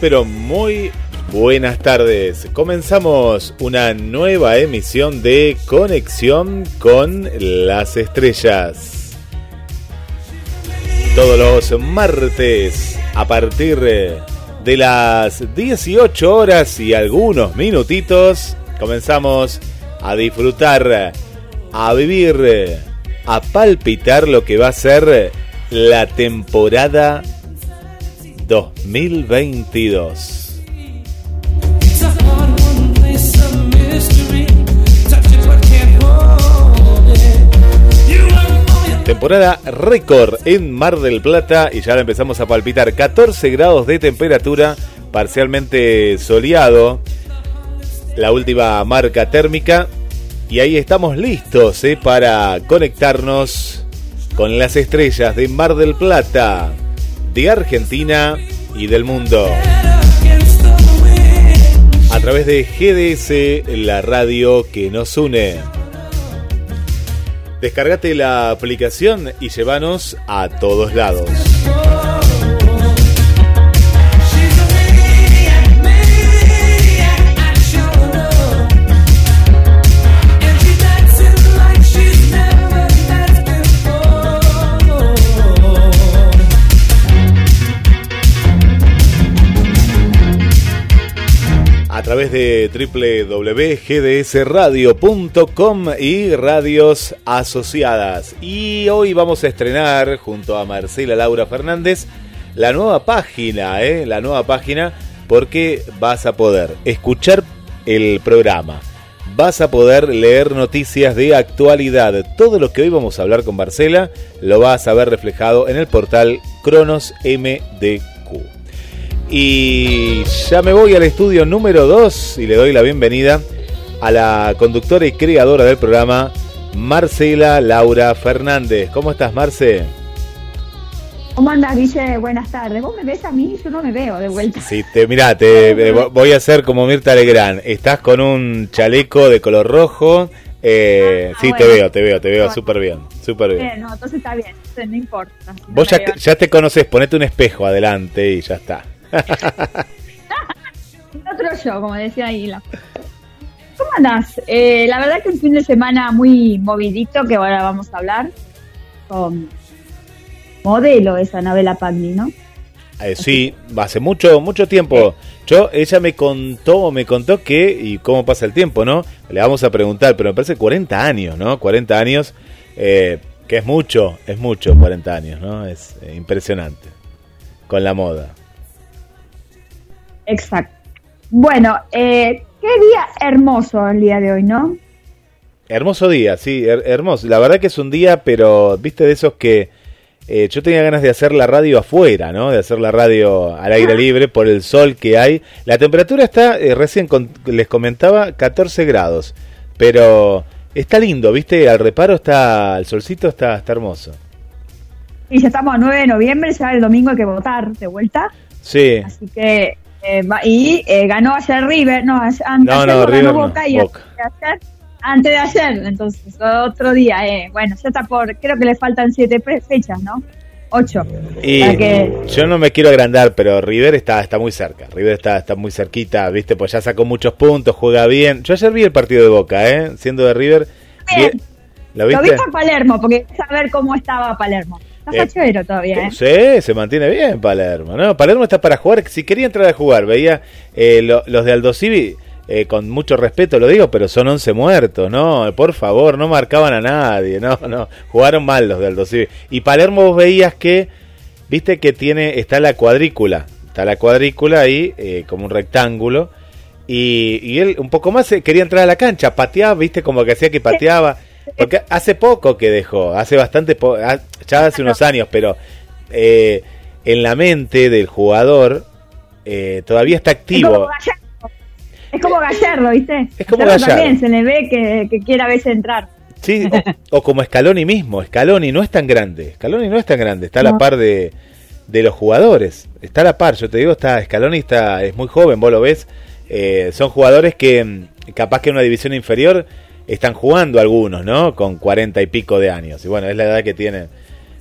Pero muy buenas tardes. Comenzamos una nueva emisión de Conexión con las Estrellas. Todos los martes a partir de las 18 horas y algunos minutitos comenzamos a disfrutar, a vivir, a palpitar lo que va a ser la temporada 2022. It's a hard one, place of mystery. Touch it but can't hold it. You learn all your Temporada récord en Mar del Plata y ya la empezamos a palpitar. 14 grados de temperatura, parcialmente soleado. La última marca térmica. Y ahí estamos listos eh, para conectarnos con las estrellas de Mar del Plata, de Argentina y del mundo. A través de GDS, la radio que nos une. Descargate la aplicación y llévanos a todos lados. Través de www.gdsradio.com y radios asociadas. Y hoy vamos a estrenar junto a Marcela Laura Fernández la nueva página, ¿eh? la nueva página porque vas a poder escuchar el programa. Vas a poder leer noticias de actualidad. Todo lo que hoy vamos a hablar con Marcela lo vas a ver reflejado en el portal Cronos MDQ. Y ya me voy al estudio número 2 y le doy la bienvenida a la conductora y creadora del programa, Marcela Laura Fernández. ¿Cómo estás, Marce? ¿Cómo andas, Guille? Buenas tardes. ¿Vos me ves a mí? Yo no me veo de vuelta. Sí, te, mirá, te, eh, vo- voy a hacer como Mirta Legrand. Estás con un chaleco de color rojo. eh, Ah, sí, te veo, te veo, te veo Bueno. súper bien, súper bien. Bien, no, entonces está bien. Entonces no importa. Vos ya te, ya te conoces, ponete un espejo adelante y ya está. Otro yo, como decía Aguila. ¿Cómo andás? Eh, la verdad que un fin de semana muy movidito, que ahora vamos a hablar con modelo esa Anabela Pagni, ¿no? Eh, sí, hace mucho, mucho tiempo. Yo, ella me contó, me contó que, y cómo pasa el tiempo, ¿no? Le vamos a preguntar, pero me parece 40 años, ¿no? 40 años, eh, que es mucho, es mucho 40 años, ¿no? Es eh, impresionante. Con la moda. Exacto. Bueno, eh, qué día hermoso el día de hoy, ¿no? Hermoso día, sí, her- hermoso. La verdad que es un día, pero, viste, de esos que eh, yo tenía ganas de hacer la radio afuera, ¿no? De hacer la radio al aire libre por el sol que hay. La temperatura está, eh, recién con- les comentaba, 14 grados, pero está lindo, viste, al reparo está, el solcito está, está hermoso. Y ya estamos a 9 de noviembre, ya el domingo hay que votar de vuelta. Sí, Así que, eh, y eh, ganó ayer River, no, ayer, No, ayer no, ganó River no, Boca y Boca. ayer antes de ayer, entonces otro día. Eh. Bueno, ya está por, creo que le faltan siete fechas, ¿no? Ocho. Y que- yo no me quiero agrandar, pero River está, está muy cerca. River está, está muy cerquita, ¿viste? Pues ya sacó muchos puntos, juega bien. Yo ayer vi el partido de Boca, ¿eh? Siendo de River. Bien. vi- ¿Lo Lo viste? vi a Palermo, porque saber cómo estaba Palermo. Está Eh, fachero todavía, ¿eh? Sí, se mantiene bien Palermo, ¿no? Palermo está para jugar. Si quería entrar a jugar, veía eh, lo- los de Aldo Civi, eh, con mucho respeto lo digo, pero son 11 muertos, ¿no? Por favor, no marcaban a nadie, no, no. Jugaron mal los de Aldo Civi. Y Palermo vos veías que, viste que tiene, está la cuadrícula, está la cuadrícula ahí, eh, como un rectángulo. Y, y él un poco más quería entrar a la cancha, pateaba, viste, como que hacía que pateaba. Porque hace poco que dejó, hace bastante, po- ya hace unos años, pero eh, en la mente del jugador eh, todavía está activo. Es como Gallardo, ¿viste? Es como Gallardo también se le ve que, que quiere a veces entrar. Sí, o, o como Scaloni mismo. Scaloni no es tan grande. Scaloni no es tan grande. Está a la No. par de, de los jugadores. Está a la par. Yo te digo, está Scaloni está, es muy joven. Vos lo ves. Eh, son jugadores que mm, capaz que en una división inferior están jugando algunos, ¿no? Con cuarenta y pico de años. Y bueno, es la edad que tienen.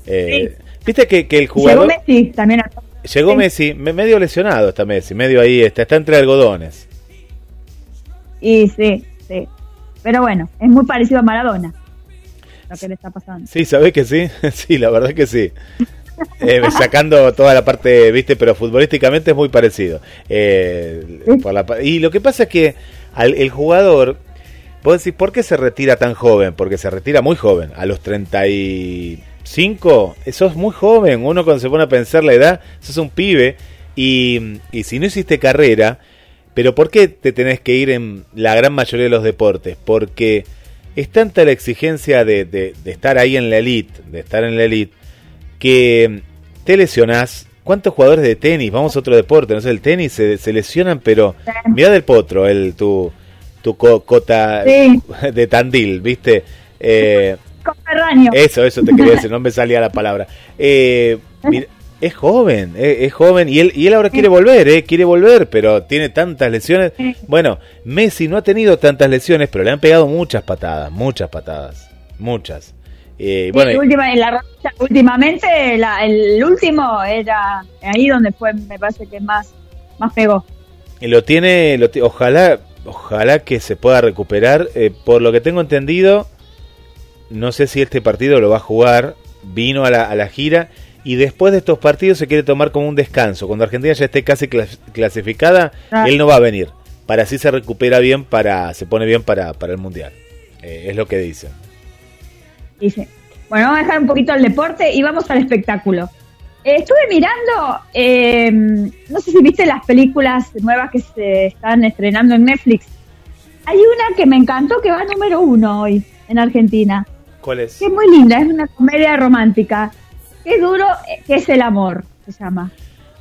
Eh, viste que, el jugador... Llegó Messi también. Llegó. Messi, medio lesionado está Messi, medio ahí, está, está entre algodones. Y sí, sí. Pero bueno, es muy parecido a Maradona lo que le está pasando. Sí, ¿sabés que sí? sí, la verdad que sí. Eh, sacando toda la parte, viste, pero futbolísticamente es muy parecido. Eh, y lo que pasa es que al, el jugador, vos decís, ¿por qué se retira tan joven? Porque se retira muy joven, a los 30 y 5, sos muy joven, uno cuando se pone a pensar la edad, sos un pibe y, y si no hiciste carrera, pero ¿por qué te tenés que ir en la gran mayoría de los deportes? Porque es tanta la exigencia de, de, de estar ahí en la elite, de estar en la elite, que te lesionás. ¿Cuántos jugadores de tenis? Vamos a otro deporte, no sé, el tenis se, se lesionan, pero mirá del potro, el tu, tu cota de Tandil, ¿viste? Eh, Conterráneo. eso, eso te quería decir, no me salía la palabra. Eh, mira, es joven, eh, es joven y él, y él ahora quiere volver, eh, quiere volver, pero tiene tantas lesiones. Sí. Bueno, Messi no ha tenido tantas lesiones, pero le han pegado muchas patadas, muchas patadas, muchas. Eh, bueno, última, en la últimamente la- el último era ahí donde fue, me parece que más, más pegó. y lo tiene, lo ojalá, ojalá que se pueda recuperar. eh, por lo que tengo entendido, no sé si este partido lo va a jugar. Vino a la, a la gira y después de estos partidos se quiere tomar como un descanso. Cuando Argentina ya esté casi clas- clasificada, Ah. él no va a venir. Para así se recupera bien, para se pone bien para, para el mundial. Eh, es lo que dicen. Dice. Bueno, vamos a dejar un poquito el deporte y vamos al espectáculo. Eh, estuve mirando, eh, no sé si viste las películas nuevas que se están estrenando en Netflix. Hay una que me encantó que va número uno hoy en Argentina. ¿Cuál es? Que es muy linda, es una comedia romántica. Qué duro que es el amor, se llama.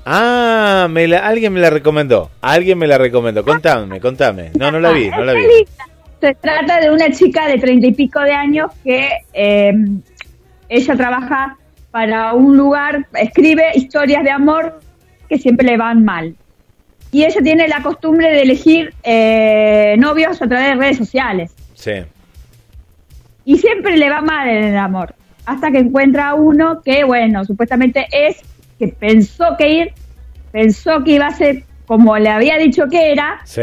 Ah, me la- alguien me la recomendó. Alguien me la recomendó. Contame, contame. No, no la vi, no la vi. Se trata de una chica de treinta y pico de años que eh, ella trabaja para un lugar, escribe historias de amor que siempre le van mal. Y ella tiene la costumbre de elegir eh, novios a través de redes sociales. Sí. Y siempre le va mal en el amor. Hasta que encuentra a uno que, bueno, supuestamente es, que pensó que ir, pensó que iba a ser como le había dicho que era, Sí.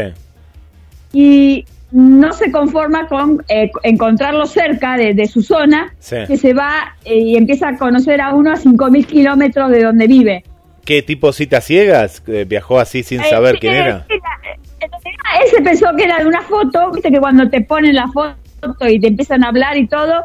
y no se conforma con eh, encontrarlo cerca de, de su zona, Sí. que se va eh, y empieza a conocer a uno a 5.000 kilómetros de donde vive. ¿Qué tipo citas ciegas? Eh, ¿Viajó así sin Eh, saber quién era? sí, la- en realidad Él se pensó que era de una foto, viste que cuando te ponen la foto y te empiezan a hablar y todo,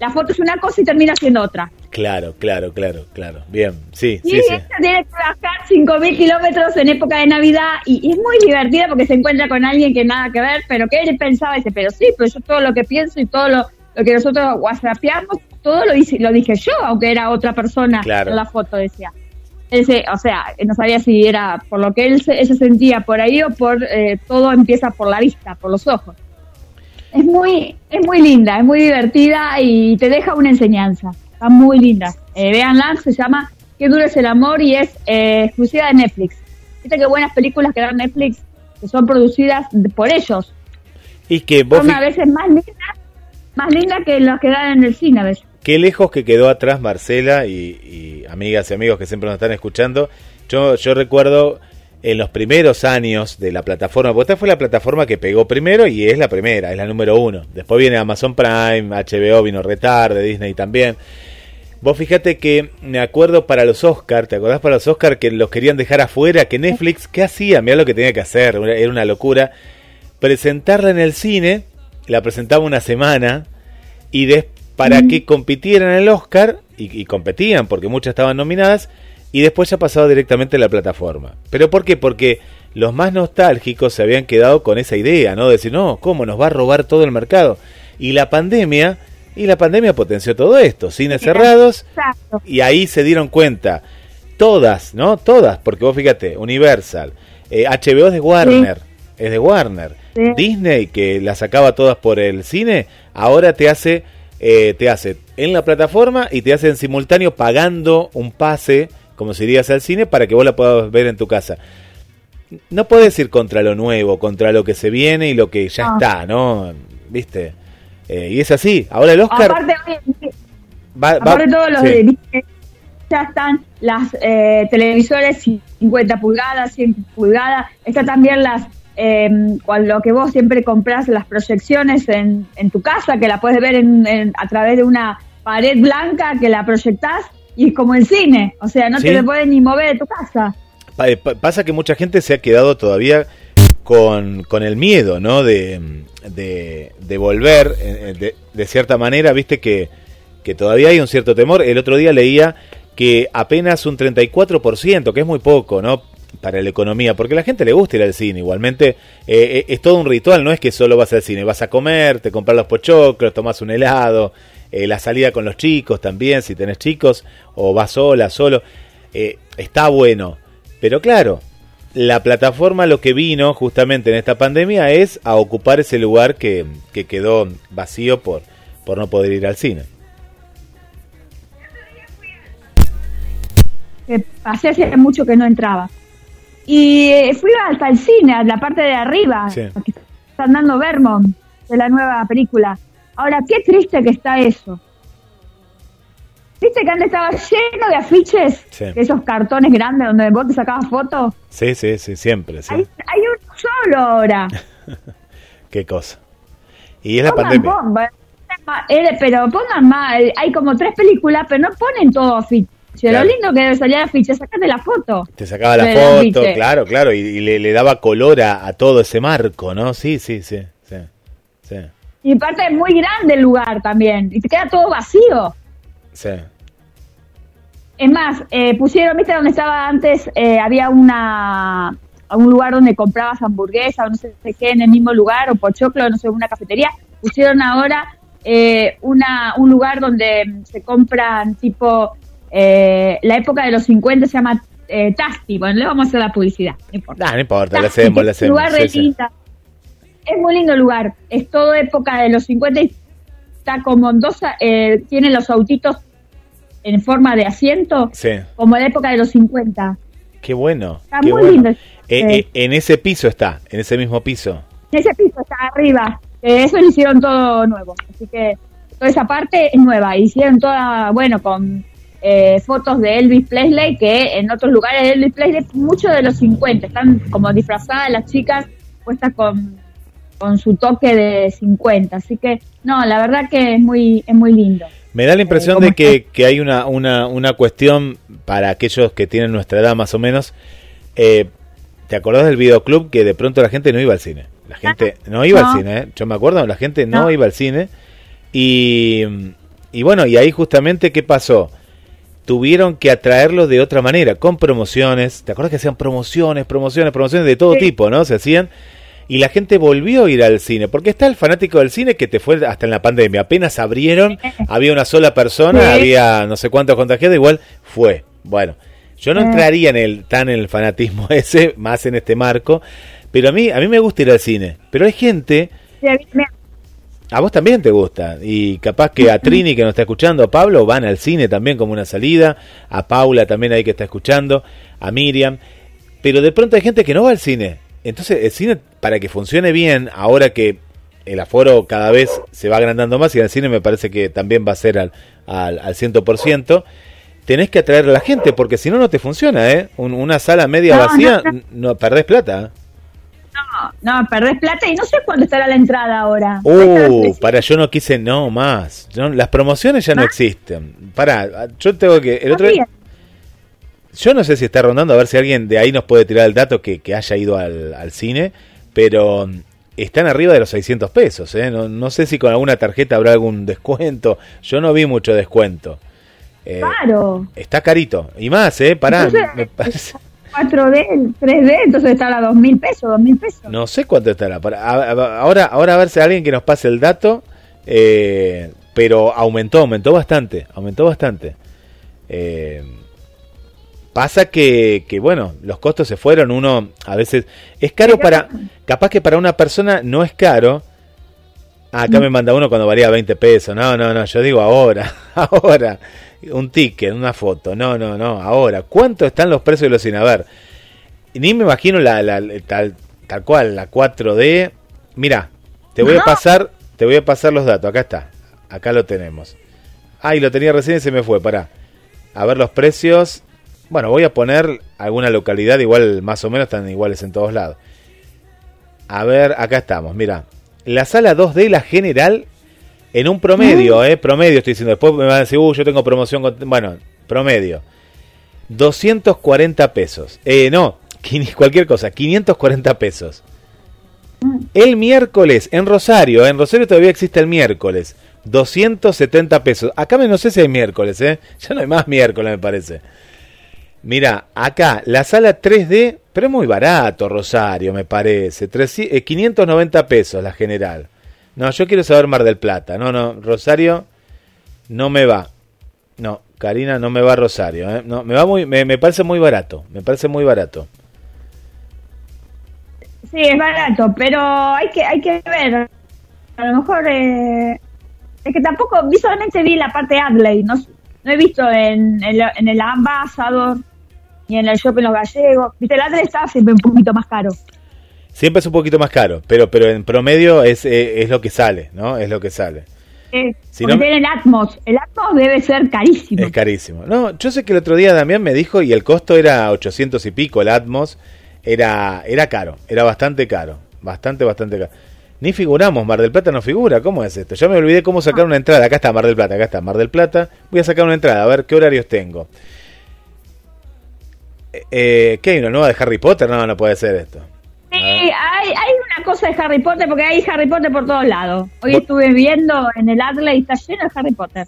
la foto es una cosa y termina siendo otra. Claro, claro, claro, claro. Bien, sí, Y sí, sí. ella tiene que bajar 5.000 kilómetros en época de Navidad y, y es muy divertida porque se encuentra con alguien que nada que ver, pero que él pensaba, dice, pero sí, pero yo todo lo que pienso y todo lo, lo que nosotros whatsappeamos, todo lo, hice, lo dije yo, aunque era otra persona Claro. en la foto, decía. Él se- o sea, no sabía si era por lo que él se, él se sentía por ahí o por eh, todo empieza por la vista, por los ojos. Es muy, es muy linda, es muy divertida y te deja una enseñanza. Está muy linda. Eh, véanla, se llama Qué duro es el amor y es eh, exclusiva de Netflix. Viste qué buenas películas que dan Netflix que son producidas por ellos. Y que vos Son a veces más lindas, más lindas que los que dan en el cine a veces. qué lejos que quedó atrás Marcela y, y amigas y amigos que siempre nos están escuchando. Yo, yo recuerdo en los primeros años de la plataforma, porque esta fue la plataforma que pegó primero y es la primera, es la número uno. Después viene Amazon Prime, HBO vino retarde, Disney también. Vos fíjate que me acuerdo para los Oscar, ¿te acordás para los Oscar que los querían dejar afuera? Que Netflix, ¿qué hacía? Mirá lo que tenía que hacer, era una locura. Presentarla en el cine, la presentaba una semana y des- para que compitieran en el Oscar, y, y competían porque muchas estaban nominadas, y después ya pasaba directamente a la plataforma. ¿Pero por qué? Porque los más nostálgicos se habían quedado con esa idea, ¿no? De decir, no, ¿cómo nos va a robar todo el mercado? Y la pandemia, y la pandemia potenció todo esto, cines cerrados, Exacto. y ahí se dieron cuenta, todas, ¿no? Todas, porque vos fíjate, Universal, eh, HBO es de Warner, es de Warner, Sí. Disney, que las sacaba todas por el cine, ahora te hace, eh, te hace en la plataforma y te hace en simultáneo pagando un pase, como si irías al cine, para que vos la puedas ver en tu casa. No puedes ir contra lo nuevo, contra lo que se viene y lo que ya No. está, ¿no? ¿Viste? Eh, y es así. Ahora el Oscar Aparte, va, va- aparte todos los sí. de ya están las eh, televisores 50 pulgadas, 100 pulgadas, está también las eh, lo que vos siempre compras las proyecciones en, en tu casa, que la puedes ver en- en- a través de una pared blanca que la proyectás y es como el cine, o sea, no Sí. te puedes ni mover de tu casa. Pa- eh, pa- pasa que mucha gente se ha quedado todavía con, con el miedo, ¿no? De, de, de volver, eh, de, de cierta manera, viste que, que todavía hay un cierto temor. El otro día leía que apenas un 34%, que es muy poco, ¿no? Para la economía, porque a la gente le gusta ir al cine. Igualmente, eh, eh, es todo un ritual, no es que solo vas al cine, vas a comer, te compras los pochoclos, tomas un helado, eh, la salida con los chicos también, si tenés chicos, o vas sola, solo. Eh, está bueno. Pero claro, la plataforma lo que vino justamente en esta pandemia es a ocupar ese lugar que, que quedó vacío por, por no poder ir al cine. que pasé hace mucho que no entraba. Y eh, fui hasta el cine, a la parte de arriba, Sí. porque están dando Vermont, de la nueva película. Ahora, qué triste que está eso. ¿Viste que antes estaba lleno de afiches? Sí. Esos cartones grandes donde vos te sacabas fotos. Sí, sí, sí, siempre, sí. Hay, hay uno solo ahora. Qué cosa. Y es la pandemia. bomba. Eh, Pero pongan más, eh, hay como tres películas, pero no ponen todo afiche. Claro. Lo lindo que debe salir afiche, sacate la foto. Te sacaba la foto, afiche. claro, claro, y, y le, le daba color a, a todo ese marco, ¿no? Sí, sí. Sí, Y aparte es muy grande el lugar también. Y te queda todo vacío. sí. Es más, eh, pusieron, ¿viste donde estaba antes? Eh, había una un lugar donde comprabas hamburguesa o no sé qué en el mismo lugar, o pochoclo, no sé, una cafetería. Pusieron ahora eh, una un lugar donde se compran tipo, eh, la época de los 50 se llama eh, Tasti. Bueno, le vamos a hacer la publicidad, no importa. Nah, no importa, le Tasti, hacemos, le hacemos. lugar sí, re sí. Es muy lindo el lugar. Es todo época de los 50 y está como en dos, eh, tiene los autitos en forma de asiento, Sí, como de época de los 50. qué bueno. Está qué muy bueno. lindo. Eh, Eh, eh, en ese piso está, en ese mismo piso. En ese piso está arriba. Eh, eso lo hicieron todo nuevo. Así que toda esa parte es nueva. Hicieron toda, bueno, con eh, fotos de Elvis Presley, que en otros lugares de Elvis Presley, muchos de los 50, están como disfrazadas las chicas, puestas con, con su toque de 50. Así que, no, la verdad que es muy, es muy lindo. Me da la impresión ¿cómo de que, que hay una, una, una cuestión para aquellos que tienen nuestra edad más o menos. Eh, ¿Te acordás del videoclub que de pronto la gente no iba al cine? La gente no iba No. al cine, ¿eh? yo me acuerdo, la gente no, No. iba al cine. Y, y bueno, y ahí justamente, ¿qué pasó? Tuvieron que atraerlo de otra manera, con promociones. ¿Te acuerdas que hacían promociones, promociones, promociones de todo Sí. tipo, ¿no? Se hacían. Y la gente volvió a ir al cine, porque está el fanático del cine que te fue hasta en la pandemia. Apenas abrieron, había una sola persona, Sí. había no sé cuántos contagiados, igual fue. Bueno, yo no Eh. entraría en el tan en el fanatismo ese, más en este marco, pero a mí a mí me gusta ir al cine. Pero hay gente, Sí, me- a vos también te gusta, y capaz que a Trini que nos está escuchando, a Pablo van al cine también como una salida, a Paula también ahí que está escuchando, a Miriam, pero de pronto hay gente que no va al cine. Entonces el cine, para que funcione bien, ahora que el aforo cada vez se va agrandando más y el cine me parece que también va a ser al, al, al 100%, tenés que atraer a la gente porque si no, no te funciona, ¿eh? Un- una sala media No, vacía, no, no, no, perdés plata. No, no, perdés plata y no sé cuándo estará la entrada ahora. Uh, para, yo no quise, no más. Yo- las promociones ya no ¿Ah? existen. Para, yo tengo que. El otro Bien. Yo no sé si está rondando, a ver si alguien de ahí nos puede tirar el dato que, que haya ido al, al cine, pero mm, están arriba de los 600 pesos. ¿eh? No, no sé si con alguna tarjeta habrá algún descuento. Yo no vi mucho descuento. Eh, Claro. Está carito. Y más, ¿eh? Pará. Entonces- me parece- 4D, 3D, entonces está a dos mil pesos, dos mil pesos. No sé cuánto estará. Ahora, ahora a ver si alguien que nos pase el dato. eh, pero aumentó, aumentó bastante. Aumentó bastante. Eh, pasa que, que, bueno, los costos se fueron. Uno a veces. Es caro para. Capaz que para una persona no es caro. Ah, acá me manda uno cuando valía 20 pesos. No, no, no. Yo digo ahora. Ahora. Un ticket, una foto. No, no, no. Ahora. ¿Cuánto están los precios de los cine? A ver. Ni me imagino la, la- la- tal, tal cual, la 4D. Mira, te voy a pasar, te voy a pasar los datos. Acá está. Acá lo tenemos. Ay, lo tenía recién y se me fue, pará. A ver los precios. Bueno, voy a poner alguna localidad, igual más o menos están iguales en todos lados. A ver, acá estamos, mira. La sala 2D, la general, en un promedio, eh, promedio estoy diciendo. Después me van a decir, uh, yo tengo promoción con... Bueno, promedio. 240 pesos. Eh, no, cualquier cosa, 540 pesos. El miércoles en Rosario, en Rosario todavía existe el miércoles, 270 pesos. Acá no sé si hay miércoles, ¿eh? Ya no hay más miércoles, me parece. Mira, acá la sala 3D, pero es muy barato, Rosario, me parece. 300, eh, 590 pesos la general. No, yo quiero saber Mar del Plata. No, no, Rosario no me va. No, Karina no me va Rosario. ¿eh? No, me va muy, me, me parece muy barato. Me parece muy barato. Sí, es barato, pero hay que hay que ver. A lo mejor eh, es que tampoco, vi solamente vi la parte Adley, no, no he visto en, el- en el Ambassador ni en el Shopping Los Gallegos. Viste, el Adley está siempre un poquito más caro. Siempre es un poquito más caro, pero, pero en promedio es, eh, es lo que sale, ¿no? Es lo que sale. Eh, Si no el Atmos. El Atmos debe ser carísimo. Es carísimo. No, yo sé que el otro día Damián me dijo y el costo era 800 y pico, el Atmos. Era, era caro, era bastante caro. Bastante, bastante caro. Ni figuramos, Mar del Plata no figura. ¿Cómo es esto? Ya me olvidé cómo sacar una entrada. Acá está Mar del Plata, acá está Mar del Plata. Voy a sacar una entrada, a ver qué horarios tengo. Eh, eh, ¿Qué hay una nueva de Harry Potter? No, no puede ser esto. Sí, hay, hay una cosa de Harry Potter, porque hay Harry Potter por todos lados. Hoy Bu- estuve viendo en el Adley y está lleno de Harry Potter.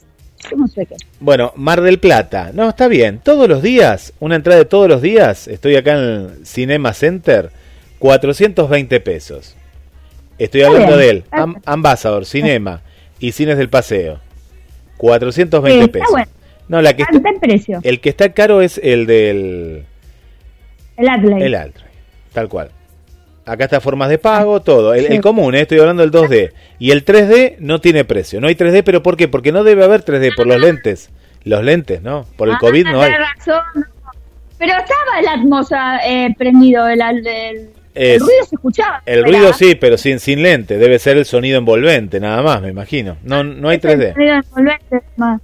No sé qué. Bueno, Mar del Plata. No, está bien. Todos los días, una entrada de todos los días. Estoy acá en el Cinema Center. 420 pesos. Estoy hablando de él. Am-. Ambassador, Cinema y Cines del Paseo. 420 Sí, está pesos. bueno. No, la que Está está- en precio. el que está caro es el del El Adley. el Altre. Tal cual. Acá está formas de pago, todo. El, Sí. el común, eh, estoy hablando del 2D. Y el 3D no tiene precio. No hay 3D, pero ¿por qué? Porque no debe haber 3D por los lentes. Los lentes, ¿no? Por el Ah, COVID no hay. razón. Pero estaba el Atmos eh, prendido, el, el, ruido se escuchaba. El ruido sí, pero sin, sin lente. Debe ser el sonido envolvente, nada más, me imagino. No, no hay es el 3D. ruido envolvente más.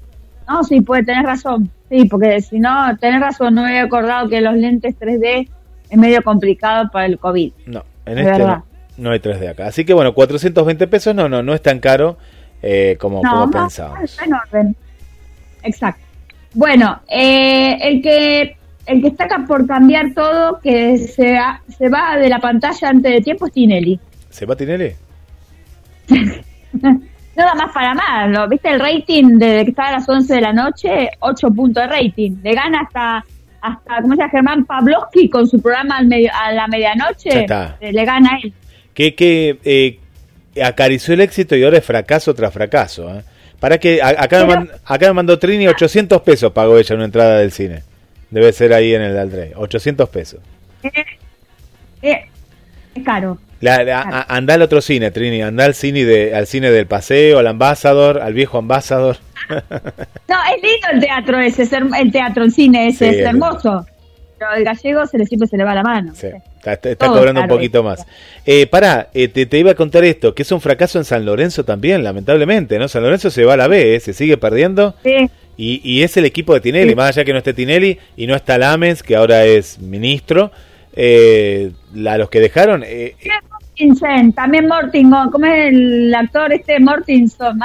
No, sí, puede tener razón. Sí, porque si no, tenés razón, no me había acordado que los lentes 3D es medio complicado para el COVID. No, en Es este no, no hay 3D acá. Así que bueno, 420 pesos no, no, no es tan caro eh, como, No, como no, pensábamos. está en orden. Exacto. Bueno, eh, el que el que está por cambiar todo, que se, ha- se va de la pantalla antes de tiempo, es Tinelli. ¿Se va Tinelli? Nada más para más, ¿lo- ¿viste el rating desde que está a las 11 de la noche? 8 puntos de rating. Le gana hasta, hasta ¿cómo se llama? Germán Pavlovsky con su programa al medio- a la medianoche. Eh, Le gana él. Que, que eh, acarició el éxito y ahora es fracaso tras fracaso. ¿eh? Para que a- acá, me Pero- acá me mandó Trini 800 pesos pagó ella una entrada del cine. Debe ser ahí en el Aldrey. 800 pesos. Eh, caro. La, la- a- anda al otro cine, Trini. Anda al cine, de, al cine del paseo, al Ambassador, al viejo Ambassador. No, es lindo el teatro ese, es el teatro, el cine ese, Sí, es hermoso. pero el gallego se le, siempre se le va la mano. Está, está- está Todo cobrando un poquito más. Eh, pará, eh, te, te iba a contar esto, que es un fracaso en San Lorenzo también, lamentablemente, ¿no? San Lorenzo se va a la B, ¿eh? se sigue perdiendo. Sí, Y, y es el equipo de Tinelli, Sí. más allá que no esté Tinelli y no está Lames, que ahora es ministro. Eh, la, los que dejaron, eh, Sí, Mortensen, también Mortin, ¿cómo es el actor este Mortinson?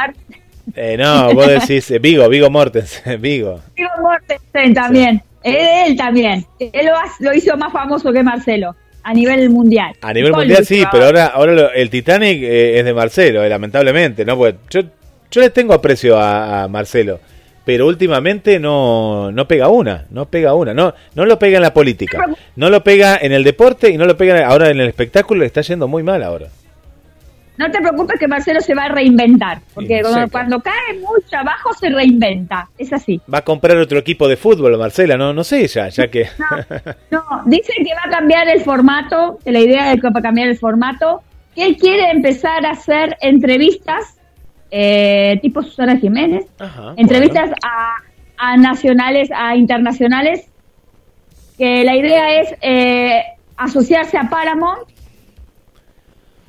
Eh, no, vos decís eh, Vigo, Vigo Mortensen, Vigo. Digo Mortensen también, él, él también, él lo, hizo más famoso que Marcelo a nivel mundial. A nivel mundial sí, pero ahora, ahora lo- el Titanic eh, es de Marcelo, eh, lamentablemente, ¿no? Porque yo, yo le tengo aprecio a, a Marcelo, pero últimamente no, no pega una, no pega una, no, no lo pega en la política, no lo pega en el deporte y no lo pega ahora en el espectáculo, le está yendo muy mal ahora. No te preocupes que Marcelo se va a reinventar, porque cuando, cae mucho abajo se reinventa, es así. Va a comprar otro equipo de fútbol, Marcela, no, no sé ya, ya que... No, dice que va a cambiar el formato, que la idea es que va a cambiar el formato, que él quiere empezar a hacer entrevistas, eh, tipo Susana Jiménez, Ajá, entrevistas a, a nacionales, a internacionales, que la idea es eh, asociarse a Paramount,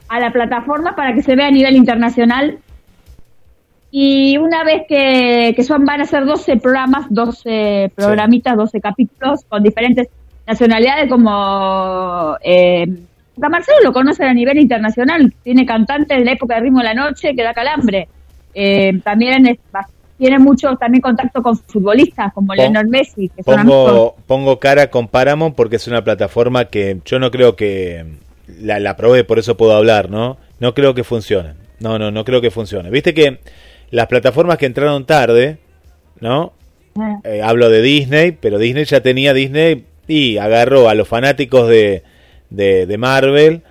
a la plataforma para que se vea a nivel internacional. Y una vez que, que son, van a ser 12 programas, 12 programitas, 12 capítulos con diferentes nacionalidades como... Eh, Marcelo lo conocen a nivel internacional, tiene cantantes de la época de Ritmo de la Noche que da calambre. Eh, también es- tiene mucho también contacto con futbolistas como Leonel Messi, que son. Pongo, pongo cara con Paramount porque es una plataforma que yo no creo que la, la probé, por eso puedo hablar, ¿no? No creo que funcione. No, no, no creo que funcione. Viste que las plataformas que entraron tarde, ¿no? Ah. Eh, hablo de Disney, pero Disney ya tenía Disney y agarró a los fanáticos de, de, de Marvel,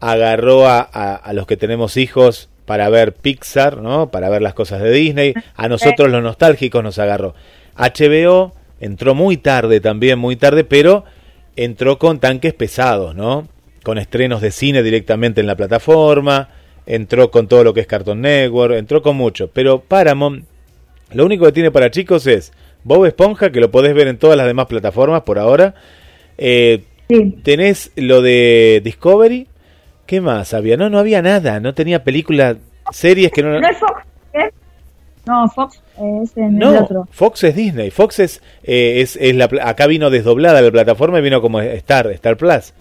agarró a, a- a los que tenemos hijos para ver Pixar, ¿no? Para ver las cosas de Disney. A nosotros los nostálgicos nos agarró. HBO entró muy tarde también, muy tarde, pero entró con tanques pesados, ¿no? Con estrenos de cine directamente en la plataforma, entró con todo lo que es Cartoon Network, entró con mucho. Pero Paramount lo único que tiene para chicos es Bob Esponja, que lo podés ver en todas las demás plataformas por ahora. Eh, Sí. tenés lo de Discovery. ¿Qué más había? No, no había nada. No tenía películas, series que no... ¿No es Fox? ¿eh? No, Fox es en el No, otro. Fox es Disney. Fox es, eh, es, es la, acá vino desdoblada la plataforma y vino como Star, Star Plus.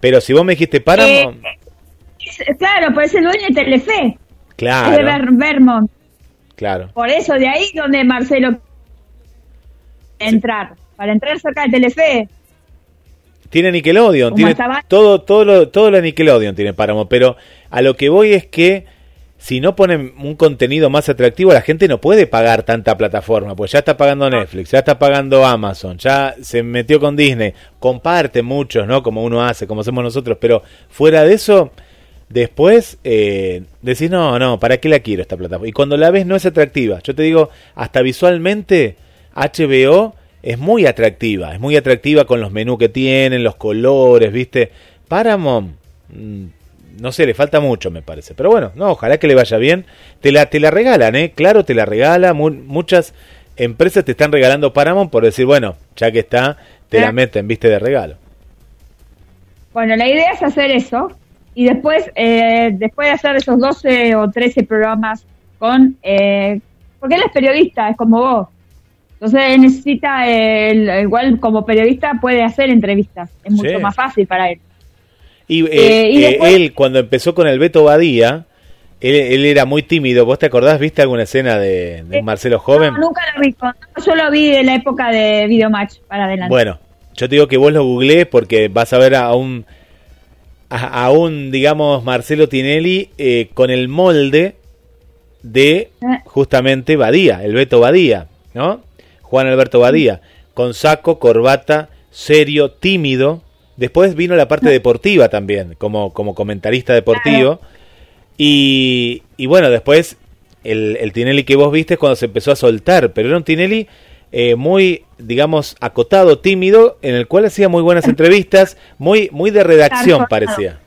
Pero si vos me dijiste Paramount, Es- claro, por ese dueño de Telefe, es de claro, Ver- Vermont. claro. Por eso, de ahí donde Marcelo entrar. Para entrar cerca de Telefe, Tiene Nickelodeon, Como tiene estaba- todo, todo lo, todo lo Nickelodeon tiene Paramount, pero a lo que voy es que si no ponen un contenido más atractivo, la gente no puede pagar tanta plataforma, pues ya está pagando Netflix, ya está pagando Amazon, ya se metió con Disney, comparte muchos, ¿no? Como uno hace, como hacemos nosotros, pero fuera de eso, después eh, decís, no, no, ¿para qué la quiero esta plataforma? Y cuando la ves no es atractiva. Yo te digo, hasta visualmente, HBO es muy atractiva, es muy atractiva con los menús que tienen, los colores, ¿viste? Paramount, mm, no sé, le falta mucho, me parece. Pero bueno, no, ojalá que le vaya bien. Te la, te la regalan, ¿eh? Claro, te la regala. mu- muchas empresas te están regalando Paramount por decir, bueno, ya que está, te la Eh. meten, ¿viste? De regalo. bueno, la idea es hacer eso. Y después, eh, después de hacer esos 12 o 13 programas con... Eh, porque él es periodista, es como vos. Entonces necesita, el, igual como periodista puede hacer entrevistas. Es mucho Sí. más fácil para él. Y, eh, Eh, y eh, después- él, cuando empezó con el Beto Badía, él, él era muy tímido. ¿Vos te acordás? ¿Viste alguna escena de, de Eh, Marcelo Joven? No, nunca lo vi. Yo lo vi de la época de Videomatch para adelante. Bueno, yo te digo que vos lo googlees porque vas a ver a un, a, a un digamos, Marcelo Tinelli eh, con el molde de justamente Badía, el Beto Badía, ¿no? Juan Alberto Badía, con saco, corbata, serio, tímido. Después vino la parte deportiva también, como, como comentarista deportivo. Y, y bueno, después el, el Tinelli que vos viste es cuando se empezó a soltar, pero era un Tinelli eh, muy, digamos, acotado, tímido, en el cual hacía muy buenas entrevistas, muy, muy de redacción parecía.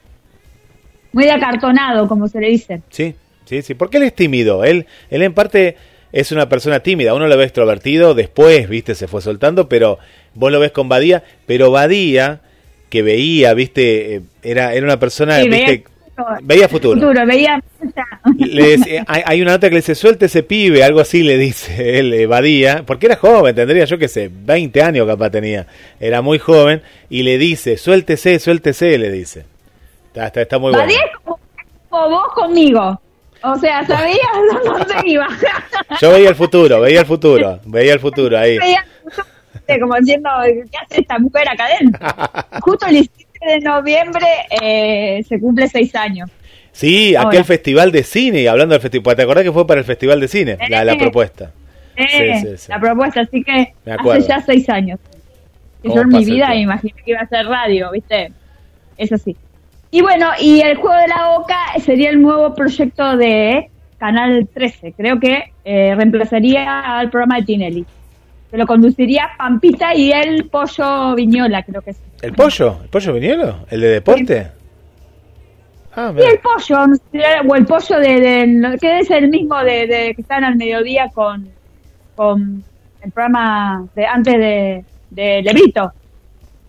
Muy de acartonado, como se le dice. Sí, sí, sí, porque él es tímido, él, él en parte es una persona tímida. Uno lo ve extrovertido, después, viste, se fue soltando, pero vos lo ves con Badía. Pero Badía, que veía, viste, eh, era, era una persona, Sí, viste, veía futuro. futuro, veía. Le dice- hay, hay una nota que le dice, suelte ese pibe, algo así le dice él, eh, Badía, porque era joven, tendría yo que sé, 20 años capaz tenía, era muy joven, y le dice, suéltese, suéltese, le dice. Está, está, está muy bueno. Badía es como, como vos conmigo. O sea, sabías dónde iba. Yo veía el futuro, veía el futuro, veía el futuro ahí. Veía como diciendo, ¿qué hace esta mujer acá adentro? Justo el 17 de noviembre eh, se cumple seis años. Sí, aquel festival de cine, y hablando del festival, ¿te acordás que fue para el festival de cine? La, la Eh. propuesta. Eh, Sí, sí, sí. La propuesta, así que Me hace ya seis años. Que ¿Cómo yo en mi vida tiempo? imaginé que iba a ser radio, ¿viste? Es así. Y bueno, y el juego de la Oca sería el nuevo proyecto de Canal 13. Creo que eh, reemplazaría al programa de Tinelli. Se lo conduciría Pampita y el Pollo Viñola, creo que es. ¿El pollo? ¿El pollo vinielo? ¿El de deporte? Ah, Y mira. el pollo, o el pollo de, de- que es el mismo de, de que están al mediodía con, con el programa de antes de, de Lebrito.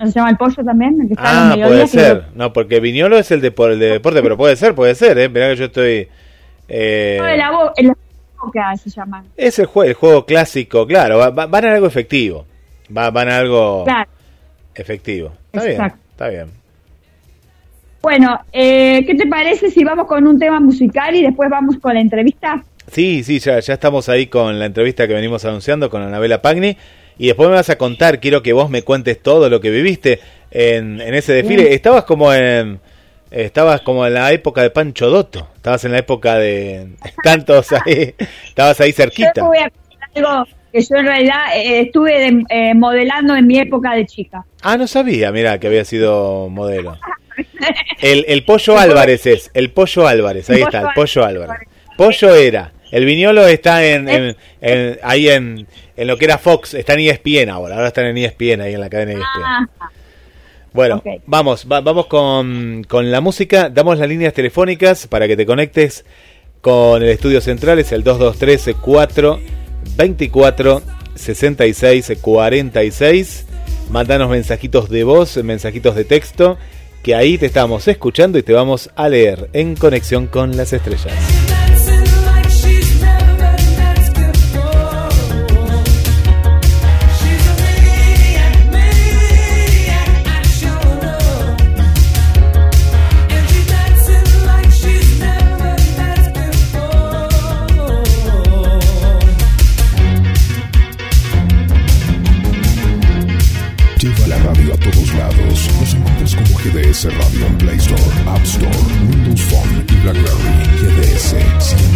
¿No se llama el pollo también? El que está al Ah, puede que- ser. No, porque Viñolo es el de, por el de deporte, pero puede ser, puede ser, ¿eh? Mirá que yo estoy... eh, No, boca se llama. es el, jue- el juego clásico, claro, va- va- van a algo efectivo. Va- van a algo Claro. efectivo. Está bien, está bien. Bueno, eh, ¿qué te parece si vamos con un tema musical y después vamos con la entrevista? Sí, sí, ya, ya estamos ahí con la entrevista que venimos anunciando con Anabela Pagni. Y después me vas a contar, quiero que vos me cuentes todo lo que viviste en, en ese desfile. Bien. Estabas como en... Estabas como en la época de Pancho Dotto. Estabas en la época de... Tantos ahí. Estabas ahí Yo cerquita. te voy a algo que yo en realidad eh, estuve de- eh, modelando en mi época de chica. Ah, no sabía, mira, que había sido modelo. El, el Pollo Álvarez es, el Pollo Álvarez, ahí El está, el Pollo Pollo Álvarez. Álvarez. Pollo era, el Viñolo está en, en- en- ahí en, en lo que era Fox, está en ESPN ahora, ahora están en ESPN, ahí en la cadena ESPN. Ah, Bueno, vamos, va- vamos con, con la música, damos las líneas telefónicas para que te conectes con el estudio central, es el 223 4 24 66 46. Mándanos mensajitos de voz, mensajitos de texto, que ahí te estamos escuchando y te vamos a leer en conexión con las estrellas. GDS Radio en Play Store, App Store, Windows Phone y BlackBerry. GDS,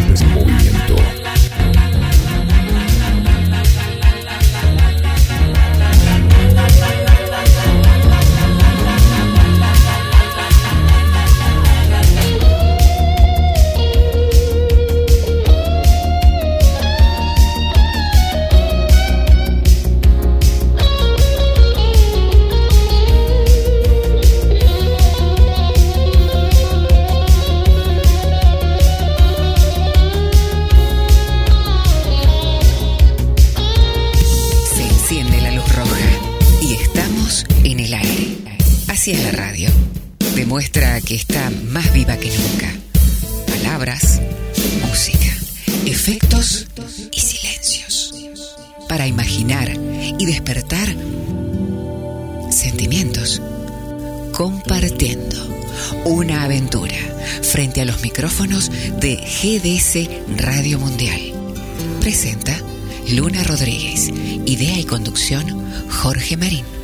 Demuestra que está más viva que nunca. Palabras, música, efectos y silencios. Para imaginar y despertar sentimientos. Compartiendo una aventura frente a los micrófonos de GDS Radio Mundial. Presenta Luna Rodríguez. Idea y conducción Jorge Marín.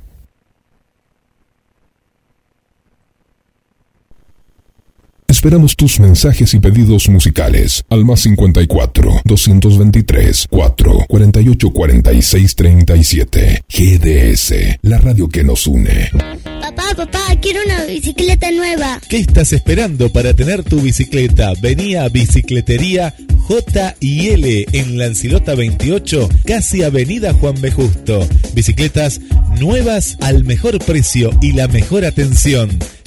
Esperamos tus mensajes y pedidos musicales al más 54 223 4 48 46 37. GDS, la radio que nos une. Papá, papá, quiero una bicicleta nueva. ¿Qué estás esperando para tener tu bicicleta? Vení a Bicicletería L en Lancilota 28, casi Avenida Juan B. Justo. Bicicletas nuevas al mejor precio y la mejor atención.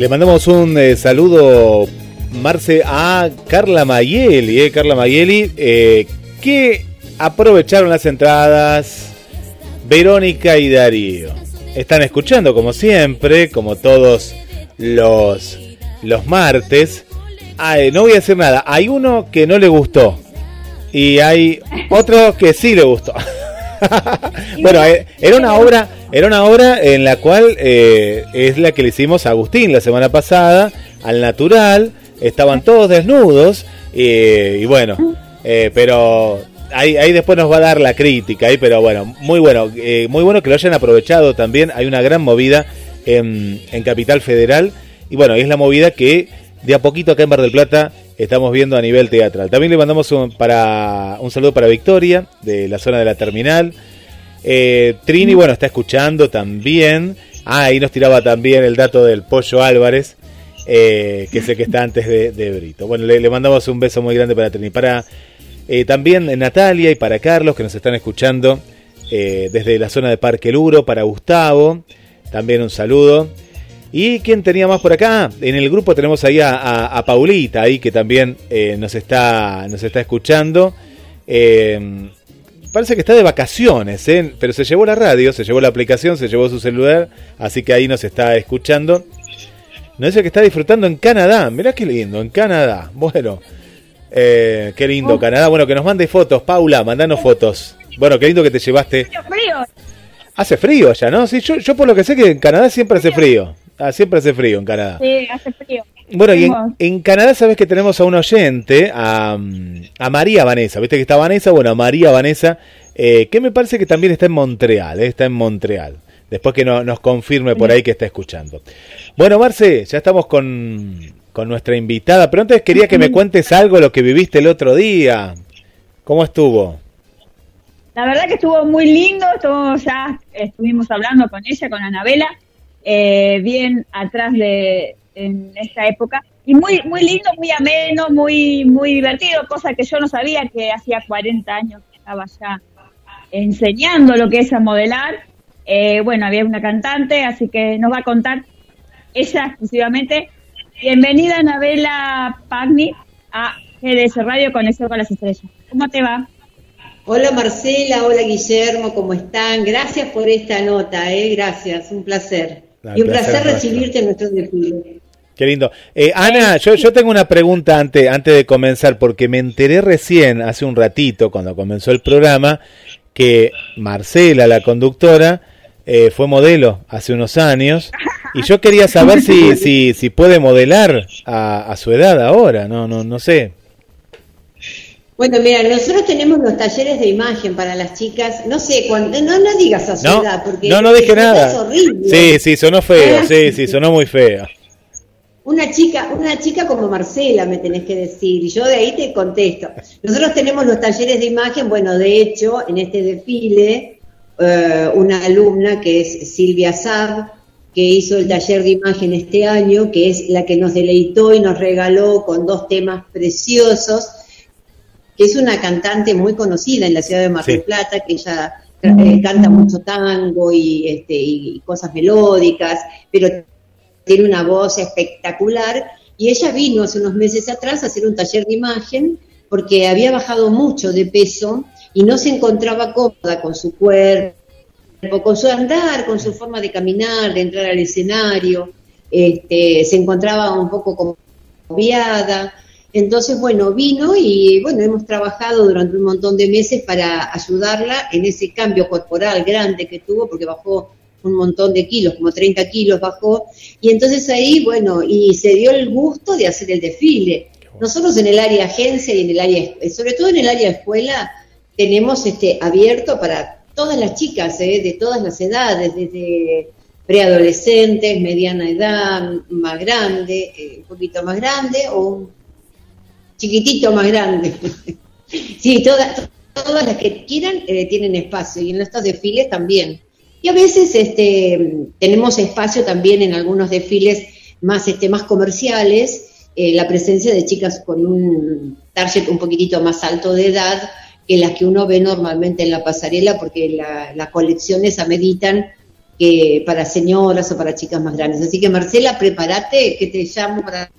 Le mandamos un eh, saludo, Marce, a Carla Mayeli, eh, Carla Mayeli, eh, que aprovecharon las entradas Verónica y Darío. Están escuchando como siempre, como todos los, los martes. Ay, no voy a decir nada, hay uno que no le gustó y hay otro que sí le gustó. bueno, era una obra, era una obra en la cual eh, es la que le hicimos a Agustín la semana pasada, al natural, estaban todos desnudos y bueno, eh, pero ahí, ahí después nos va a dar la crítica, ahí, pero bueno, muy bueno, eh, muy bueno que lo hayan aprovechado también, hay una gran movida en, en Capital Federal y bueno, es la movida que de a poquito acá en Bar del Plata estamos viendo a nivel teatral. También le mandamos un, para, un saludo para Victoria, de la zona de la terminal. Eh, Trini, bueno, está escuchando también. Ah, ahí nos tiraba también el dato del Pollo Álvarez, eh, que es el que está antes de, Brito. Bueno, le, mandamos un beso muy grande para Trini. Para eh, también Natalia y para Carlos, que nos están escuchando desde la zona de Parque Luro. Para Gustavo, también un saludo. ¿Y quién tenía más por acá? En el grupo tenemos ahí a, Paulita, ahí que también nos, está, nos está escuchando. Parece que está de vacaciones, ¿eh? pero se llevó la radio, se llevó la aplicación, se llevó su celular, así que ahí nos está escuchando. No dice que está disfrutando en Canadá, mirá qué lindo, en Canadá. Bueno, eh, qué lindo Canadá. Bueno, que nos mande fotos, Paula, mandanos fotos. Bueno, qué lindo que te llevaste. Frío, frío. Hace frío allá, ¿no? Sí, yo, yo por lo que sé que en Canadá siempre hace frío. Ah, siempre hace frío en Canadá. Sí, hace frío. Bueno, y en, Canadá sabes que tenemos a un oyente, a, a María Vanessa. ¿Viste que está Vanessa? Bueno, a María Vanessa, eh, que me parece que también está en Montreal, eh, está en Montreal. Después que no- nos confirme por ahí que está escuchando. Bueno, Marce, ya estamos con, con nuestra invitada, pero antes quería que me cuentes algo de lo que viviste el otro día. ¿Cómo estuvo? La verdad que estuvo muy lindo, estuvo, ya estuvimos hablando con ella, con Anabela, eh, bien atrás de en esta época y muy muy lindo, muy ameno, muy muy divertido, cosa que yo no sabía que hacía 40 años que estaba ya enseñando lo que es a modelar. Eh, bueno, había una cantante, así que nos va a contar ella exclusivamente. Bienvenida Anabela Pagni a GDS Radio Conexión con las Estrellas. ¿Cómo te va? Hola Marcela, hola Guillermo, ¿cómo están? Gracias por esta nota, ¿eh? gracias, un placer. Y un placer recibirte en nuestro desfile. Qué lindo. Eh, Ana, yo, yo tengo una pregunta antes, antes de comenzar, porque me enteré recién, hace un ratito, cuando comenzó el programa, que Marcela, la conductora, eh, fue modelo hace unos años. Y yo quería saber si, si, si puede modelar a, a su edad ahora, no, no, no sé. Bueno, mira, nosotros tenemos los talleres de imagen para las chicas, no sé, cuando, no, no digas a su No, edad, porque no, no dije es nada. horrible. Sí, sí, sonó feo, Ah, sí, sí, sonó muy feo. Una chica, una chica como Marcela me tenés que decir, y yo de ahí te contesto. Nosotros tenemos los talleres de imagen, bueno, de hecho, en este desfile, eh, una alumna que es Silvia Saab, que hizo el taller de imagen este año, que es la que nos deleitó y nos regaló con dos temas preciosos, que es una cantante muy conocida en la ciudad de Mar del Sí. Plata, que ella eh, canta mucho tango y, este, y cosas melódicas, pero tiene una voz espectacular y ella vino hace unos meses atrás a hacer un taller de imagen porque había bajado mucho de peso y no se encontraba cómoda con su cuerpo, con su andar, con su forma de caminar, de entrar al escenario, este, se encontraba un poco confiada. Entonces, bueno, vino y bueno, hemos trabajado durante un montón de meses para ayudarla en ese cambio corporal grande que tuvo, porque bajó un montón de kilos, como 30 kilos bajó, y entonces ahí, bueno, y se dio el gusto de hacer el desfile. Nosotros en el área agencia y en el área, sobre todo en el área escuela, tenemos este abierto para todas las chicas, ¿eh? de todas las edades, desde preadolescentes, mediana edad, más grande, eh, un poquito más grande o un chiquitito más grande. sí, todas, todas las que quieran eh, tienen espacio y en estos desfiles también. Y a veces este, tenemos espacio también en algunos desfiles más, este, más comerciales, eh, la presencia de chicas con un target un poquitito más alto de edad que las que uno ve normalmente en la pasarela, porque la- las colecciones ameritan que para señoras o para chicas más grandes. Así que Marcela, prepárate que te llamo para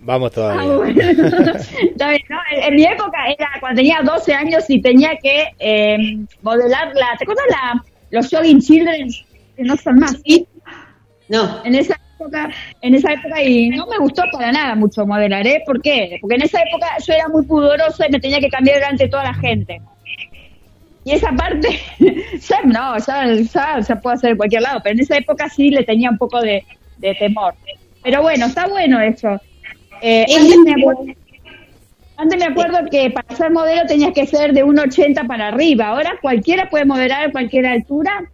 Vamos Ah, todavía. bueno. Bien, ¿no? En, en mi época era cuando tenía 12 años y tenía que eh, modelar la. ¿Te acuerdas la, los Jogging Children? Que no son más. No. En esa época, en esa época y no me gustó para nada mucho modelar, ¿eh? ¿Por qué? Porque en esa época yo era muy pudorosa y me tenía que cambiar delante de toda la gente. Y esa parte, ya no, ya, ya se puede hacer en cualquier lado, pero en esa época sí le tenía un poco de, de temor. Pero bueno, está bueno eso. Eh, Es antes, me acuerdo, antes me acuerdo que para ser modelo tenías que ser de 1,80 para arriba. Ahora cualquiera puede modelar a cualquier altura.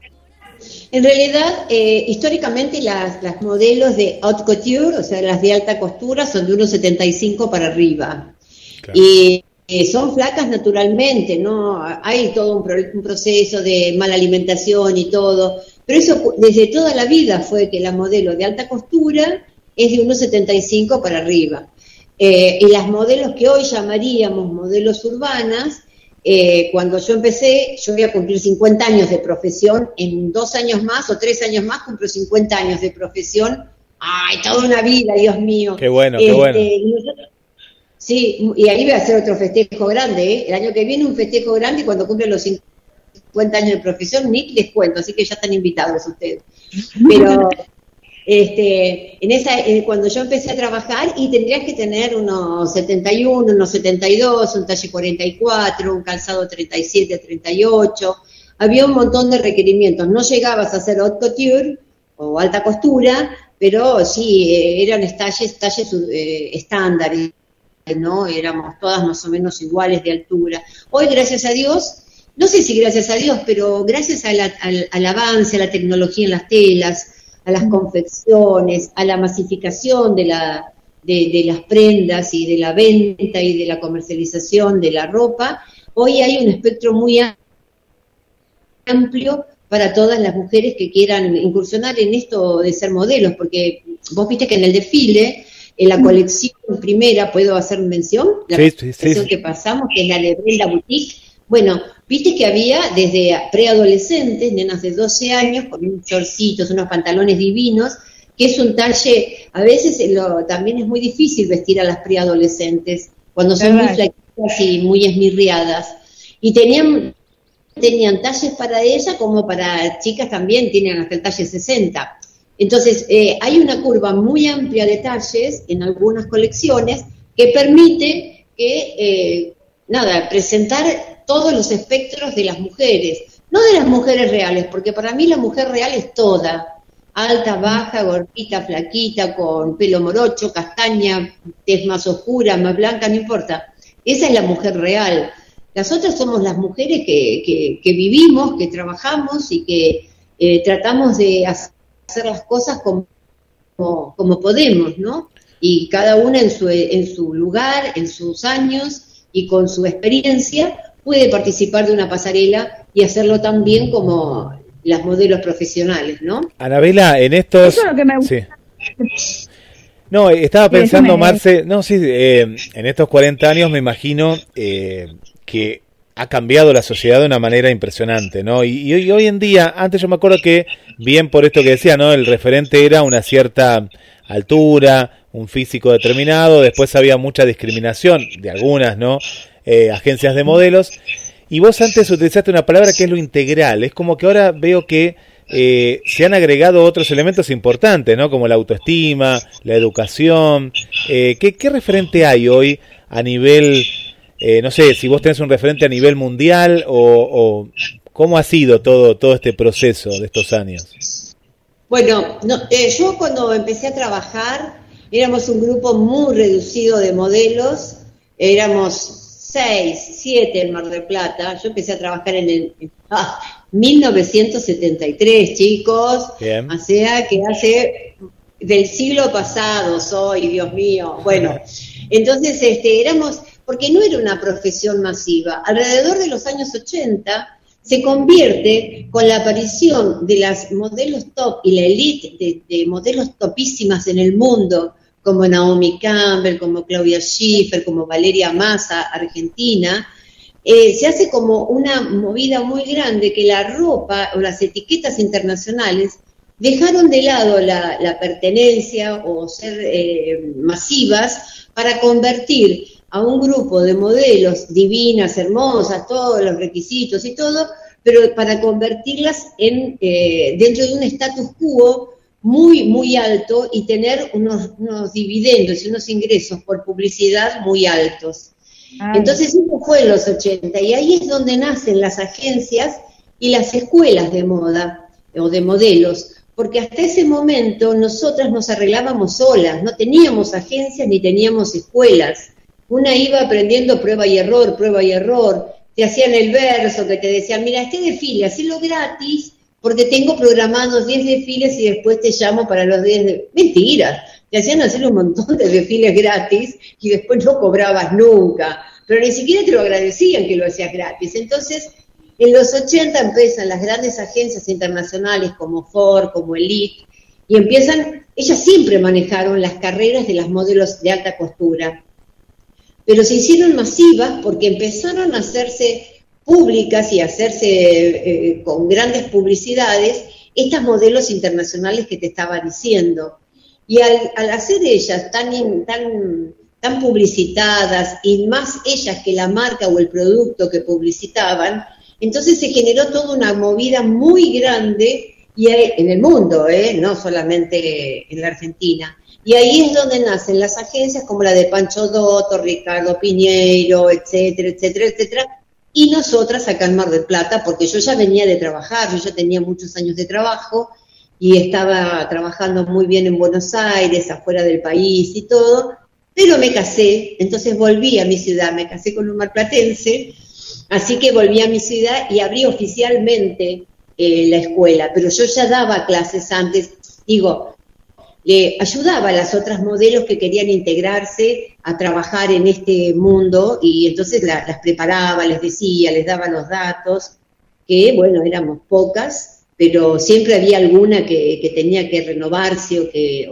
En realidad, eh, históricamente las, las modelos de haute couture, o sea, las de alta costura, son de 1,75 para arriba. Y eh, son flacas naturalmente, ¿no? Hay todo un, pro- un proceso de mala alimentación y todo, pero eso desde toda la vida fue que la modelo de alta costura es de 1,75 para arriba. Eh, y las modelos que hoy llamaríamos modelos urbanas, eh, cuando yo empecé, yo voy a cumplir 50 años de profesión, en dos años más o tres años más cumplo 50 años de profesión. ¡Ay, toda una vida, Dios mío! Qué bueno, qué Este, bueno. nosotros- Sí, y ahí voy a hacer otro festejo grande, ¿eh? El año que viene un festejo grande y cuando cumple los 50 años de profesión, ni les cuento, así que ya están invitados ustedes. Pero este, en esa, eh, cuando yo empecé a trabajar y tendrías que tener unos 71, unos 72, un talle 44, un calzado 37, 38, había un montón de requerimientos. No llegabas a hacer haute couture o alta costura, pero sí, eh, eran talles, talles eh, estándares, ¿no? Éramos todas más o menos iguales de altura. Hoy, gracias a Dios, no sé si gracias a Dios, pero gracias al, al avance, a la tecnología en las telas, a las confecciones, a la masificación de, la, de, de las prendas y de la venta y de la comercialización de la ropa, hoy hay un espectro muy amplio para todas las mujeres que quieran incursionar en esto de ser modelos, porque vos viste que en el desfile, en la colección primera, ¿puedo hacer mención? La Sí, sí, sí, colección que pasamos, que es la de Brenda Boutique. Bueno, viste que había desde preadolescentes, nenas de 12 años, con unos shortcitos, unos pantalones divinos, que es un talle, a veces lo- también es muy difícil vestir a las preadolescentes, cuando son muy flaquitas y muy esmirriadas. Y tenían tenían talles para ella como para chicas también, tienen hasta el talle 60. Entonces, eh, hay una curva muy amplia de talles en algunas colecciones que permite que, eh, nada, presentar todos los espectros de las mujeres, no de las mujeres reales, porque para mí la mujer real es toda, alta, baja, gordita, flaquita, con pelo morocho, castaña, tez más oscura, más blanca, no importa. Esa es la mujer real. Las otras somos las mujeres que, que- vivimos, que trabajamos y que eh, tratamos de hacer las cosas con como, como podemos, ¿no? Y cada una en su, en su lugar, en sus años y con su experiencia puede participar de una pasarela y hacerlo tan bien como las modelos profesionales, ¿no? Anabela, en estos... Eso es lo que me gusta. Sí. No, eh, estaba pensando, Marce, no, sí, eh, en estos 40 años me imagino eh, que ha cambiado la sociedad de una manera impresionante, ¿no? Y, y hoy, hoy en día, antes yo me acuerdo que, bien por esto que decía, ¿no? El referente era una cierta altura, un físico determinado, después había mucha discriminación de algunas, ¿no? Eh, agencias de modelos. Y vos antes utilizaste una palabra que es lo integral. Es como que ahora veo que eh, se han agregado otros elementos importantes, ¿no? Como la autoestima, la educación. Eh, ¿qué, qué referente hay hoy a nivel, eh, no sé, si vos tenés un referente a nivel mundial o, o cómo ha sido todo, todo este proceso de estos años? Bueno, no, eh, yo cuando empecé a trabajar éramos un grupo muy reducido de modelos, éramos seis, siete en Mar del Plata. Yo empecé a trabajar en el en- ah, 1973, chicos. Bien. O sea que hace del siglo pasado soy, Dios mío. Bueno, entonces este, éramos, porque no era una profesión masiva. Alrededor de los años 80 se convierte con la aparición de las modelos top y la elite de, de modelos topísimas en el mundo, como Naomi Campbell, como Claudia Schiffer, como Valeria Massa, Argentina, eh, se hace como una movida muy grande que la ropa o las etiquetas internacionales dejaron de lado la, pertenencia o ser eh, masivas para convertir a un grupo de modelos divinas, hermosas, todos los requisitos y todo, pero para convertirlas en eh, dentro de un status quo muy, muy alto y tener unos, unos dividendos y unos ingresos por publicidad muy altos. Entonces eso fue en los 80 y ahí es donde nacen las agencias y las escuelas de moda o de modelos, porque hasta ese momento nosotras nos arreglábamos solas, no teníamos agencias ni teníamos escuelas. Una iba aprendiendo prueba y error, prueba y error, te hacían el verso que te decían, mira, este desfile, hacelo gratis porque tengo programados 10 desfiles y después te llamo para los 10 de... Mentira, te hacían hacer un montón de desfiles gratis y después no cobrabas nunca, pero ni siquiera te lo agradecían que lo hacías gratis. Entonces, en los 80 empiezan las grandes agencias internacionales como Ford, como Elite, y empiezan, ellas siempre manejaron las carreras de las modelos de alta costura, pero se hicieron masivas porque empezaron a hacerse públicas y hacerse eh, con grandes publicidades estas modelos internacionales que te estaba diciendo. Y al, hacer ellas tan, in- tan, tan publicitadas y más ellas que la marca o el producto que publicitaban, entonces se generó toda una movida muy grande y en el mundo, ¿eh? no solamente en la Argentina. Y ahí es donde nacen las agencias como la de Pancho Dotto, Ricardo Piñeiro, etcétera, etcétera, etcétera. Y nosotras acá en Mar del Plata, porque yo ya venía de trabajar, yo ya tenía muchos años de trabajo y estaba trabajando muy bien en Buenos Aires, afuera del país y todo, pero me casé, entonces volví a mi ciudad, me casé con un marplatense, así que volví a mi ciudad y abrí oficialmente eh, la escuela, pero yo ya daba clases antes, digo, le ayudaba a las otras modelos que querían integrarse a trabajar en este mundo y entonces la- las preparaba, les decía, les daba los datos, que bueno, éramos pocas, pero siempre había alguna que, que tenía que renovarse o que,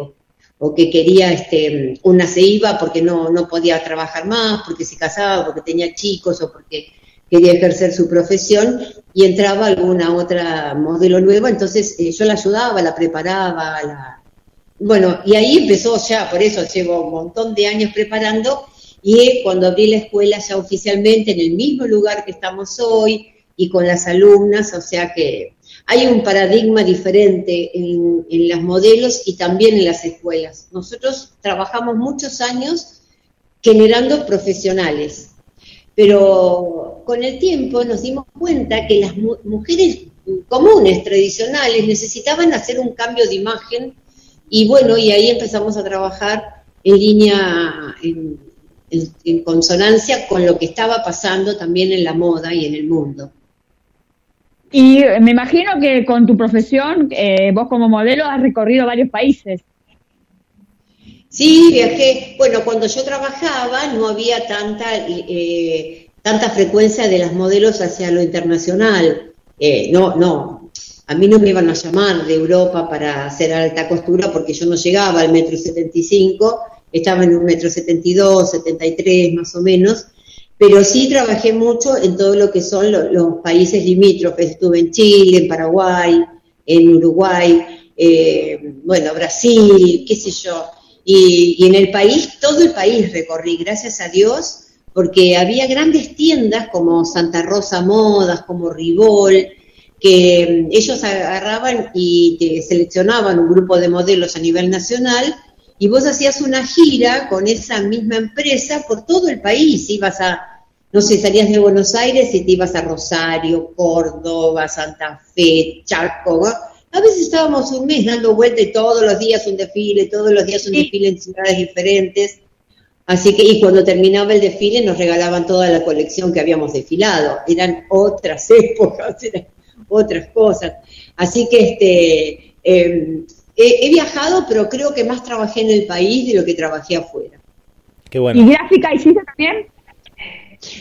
o, que quería, este, una se iba porque no, no podía trabajar más, porque se casaba, porque tenía chicos o porque quería ejercer su profesión y entraba alguna otra modelo nueva, entonces eh, yo la ayudaba, la preparaba, la, bueno, y ahí empezó ya, por eso llevo un montón de años preparando, y cuando abrí la escuela ya oficialmente en el mismo lugar que estamos hoy y con las alumnas, o sea que hay un paradigma diferente en, en las modelos y también en las escuelas. Nosotros trabajamos muchos años generando profesionales, pero con el tiempo nos dimos cuenta que las mu- mujeres comunes, tradicionales, necesitaban hacer un cambio de imagen y bueno, y ahí empezamos a trabajar en línea, en, en- en consonancia con lo que estaba pasando también en la moda y en el mundo. Y me imagino que con tu profesión, eh, vos como modelo has recorrido varios países. Sí, viajé. Bueno, cuando yo trabajaba no había tanta, eh, tanta frecuencia de las modelos hacia lo internacional. Eh, no, no. A mí no me iban a llamar de Europa para hacer alta costura porque yo no llegaba al metro 75, estaba en un metro 72, 73 más o menos, pero sí trabajé mucho en todo lo que son lo- los países limítrofes. Estuve en Chile, en Paraguay, en Uruguay, eh, bueno, Brasil, qué sé yo. Y, y en el país, todo el país recorrí, gracias a Dios, porque había grandes tiendas como Santa Rosa Modas, como Ribol, que ellos agarraban y te seleccionaban un grupo de modelos a nivel nacional y vos hacías una gira con esa misma empresa por todo el país, ibas a, no sé, salías de Buenos Aires y te ibas a Rosario, Córdoba, Santa Fe, Chaco, ¿no? a veces estábamos un mes dando vuelta y todos los días un desfile, todos los días un desfile en ciudades diferentes. Así que, y cuando terminaba el desfile nos regalaban toda la colección que habíamos desfilado. Eran otras épocas, eran otras cosas. Así que este, eh, he, he viajado, pero creo que más trabajé en el país de lo que trabajé afuera. Qué bueno. ¿Y gráfica hiciste también?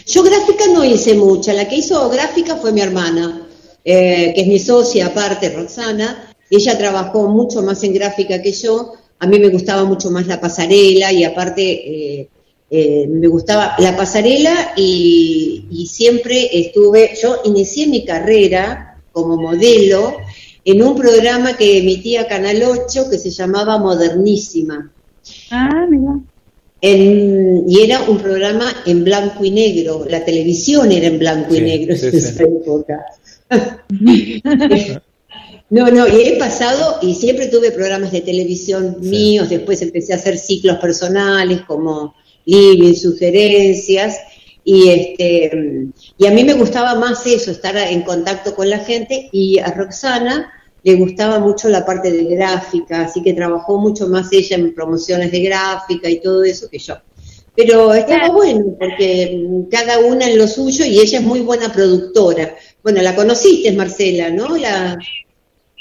Yo gráfica no hice mucha, la que hizo gráfica fue mi hermana, eh, que es mi socia aparte, Roxana. Ella trabajó mucho más en gráfica que yo. A mí me gustaba mucho más la pasarela y aparte eh, eh, me gustaba la pasarela y, y siempre estuve, yo inicié mi carrera como modelo en un programa que emitía Canal 8 que se llamaba Modernísima. Ah, mira. En- y era un programa en blanco y negro, la televisión era en blanco y negro sí, en sí. esa época. No, no, y he pasado y siempre tuve programas de televisión míos, después empecé a hacer ciclos personales como living, sugerencias, y este y a mí me gustaba más eso, estar en contacto con la gente, y a Roxana le gustaba mucho la parte de gráfica, así que trabajó mucho más ella en promociones de gráfica y todo eso que yo. Pero estaba bueno, porque mm, cada una en lo suyo y ella es muy buena productora. Bueno, la conociste, Marcela, ¿no? La,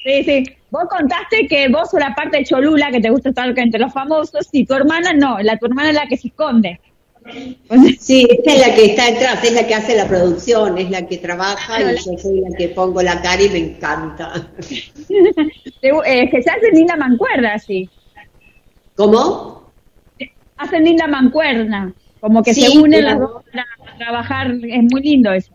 Sí, sí. Vos contaste que vos sos la parte de Cholula, que te gusta estar entre los famosos, y tu hermana no, la tu hermana es la que se esconde. Sí, esta es la que está detrás, es la que hace la producción, es la que trabaja y yo soy la que pongo la cara y me encanta. Eh, que se hacen linda mancuerna, sí. ¿Cómo? Hacen linda mancuerna, como que Sí, se unen pero- las dos para trabajar, es muy lindo eso.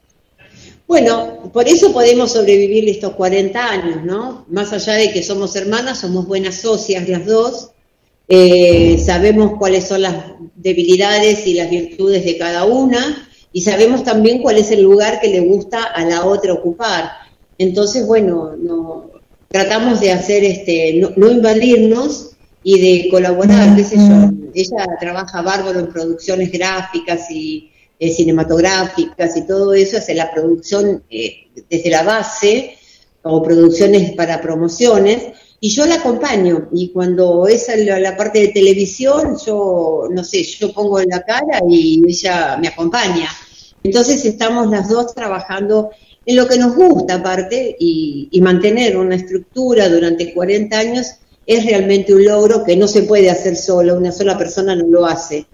Bueno, por eso podemos sobrevivir estos 40 años, ¿no? Más allá de que somos hermanas, somos buenas socias las dos, eh, sabemos cuáles son las debilidades y las virtudes de cada una y sabemos también cuál es el lugar que le gusta a la otra ocupar. Entonces, bueno, no, tratamos de hacer este, no, no invadirnos y de colaborar, qué sé yo. Ella trabaja bárbaro en producciones gráficas y eh, cinematográficas y todo eso, hace la producción eh, desde la base o producciones para promociones y yo la acompaño y cuando es la, parte de televisión yo no sé yo pongo la cara y ella me acompaña. Entonces estamos las dos trabajando en lo que nos gusta aparte y, y mantener una estructura durante 40 años es realmente un logro que no se puede hacer solo una sola persona no lo hace.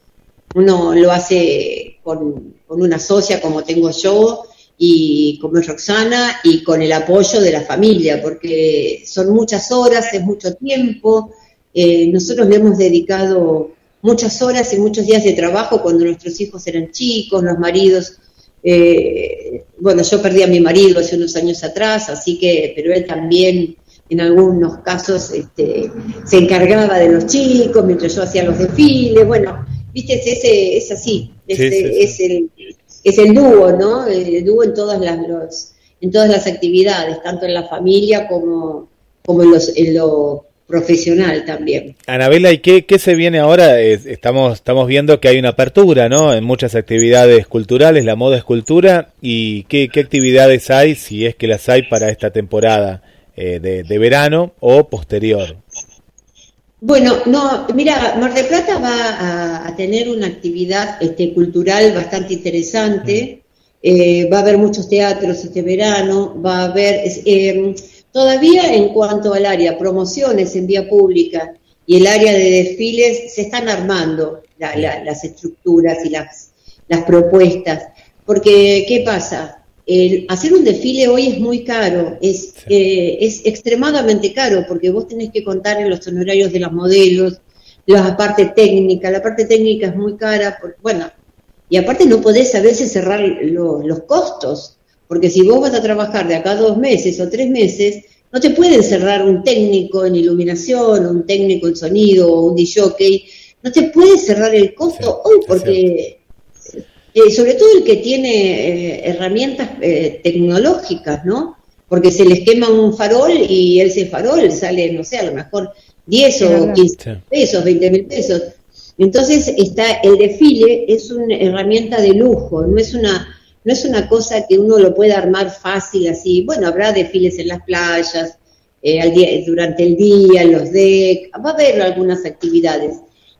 Uno lo hace con, con una socia como tengo yo y como es Roxana y con el apoyo de la familia, porque son muchas horas, es mucho tiempo. Eh, nosotros le hemos dedicado muchas horas y muchos días de trabajo cuando nuestros hijos eran chicos, los maridos. eh, bueno, yo perdí a mi marido hace unos años atrás, así que, pero él también en algunos casos este, se encargaba de los chicos mientras yo hacía los desfiles. Bueno, viste, es, ese, es así, es, Sí, sí, sí. es el, es el dúo, ¿no? El dúo en todas las en todas las actividades, tanto en la familia como, como en, los, en lo profesional también. Anabela, ¿y qué, qué se viene ahora? Es- estamos, estamos viendo que hay una apertura, ¿no? En muchas actividades culturales, la moda es cultura. ¿Y qué, qué actividades hay, si es que las hay para esta temporada eh, de, de verano o posterior? Bueno, no, mira, Mar del Plata va a, a tener una actividad este, cultural bastante interesante. Eh, va a haber muchos teatros este verano, va a haber, eh, todavía en cuanto al área, promociones en vía pública y el área de desfiles se están armando la- la- las estructuras y las, las propuestas. Porque, ¿qué pasa? El hacer un desfile hoy es muy caro, es, eh, es extremadamente caro, porque vos tenés que contar en los honorarios de los modelos, la parte técnica, la parte técnica es muy cara, por- bueno, y aparte no podés a veces cerrar lo- los costos, porque si vos vas a trabajar de acá a dos meses o tres meses, no te pueden cerrar un técnico en iluminación, un técnico en sonido o un DJ, no te puede cerrar el costo hoy porque, eh, sobre todo el que tiene eh, herramientas eh, tecnológicas, ¿no? Porque se les quema un farol y ese farol sale, no sé, a lo mejor 10 o verdad. 15 pesos, 20 mil pesos. Entonces está el desfile es una herramienta de lujo, no es una no es una cosa que uno lo pueda armar fácil así. Bueno, habrá desfiles en las playas, eh, al día, durante el día, en los decks, va a haber algunas actividades.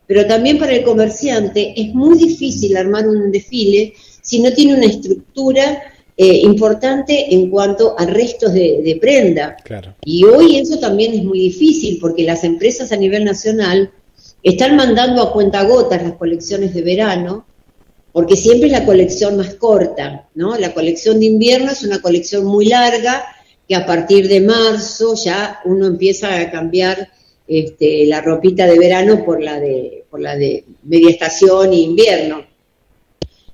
Pero también para el comerciante es muy difícil armar un desfile si no tiene una estructura eh, importante en cuanto a restos de, de prenda. Claro. Y hoy eso también es muy difícil porque las empresas a nivel nacional están mandando a cuentagotas las colecciones de verano, porque siempre es la colección más corta, ¿no? La colección de invierno es una colección muy larga que a partir de marzo ya uno empieza a cambiar este, la ropita de verano por la de por la de media estación e invierno.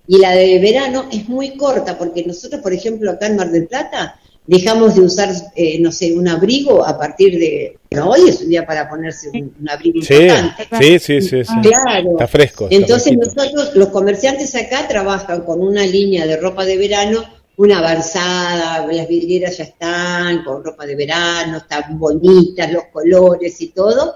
Y la de verano es muy corta, porque nosotros, por ejemplo, acá en Mar del Plata, dejamos de usar, eh, no sé, un abrigo a partir de... Bueno, hoy es un día para ponerse un, un abrigo Sí, importante. sí, sí, sí, sí. Claro. Está fresco. está Entonces fresquito. nosotros, los comerciantes acá trabajan con una línea de ropa de verano, una avanzada, las vidrieras ya están con ropa de verano, están bonitas los colores y todo,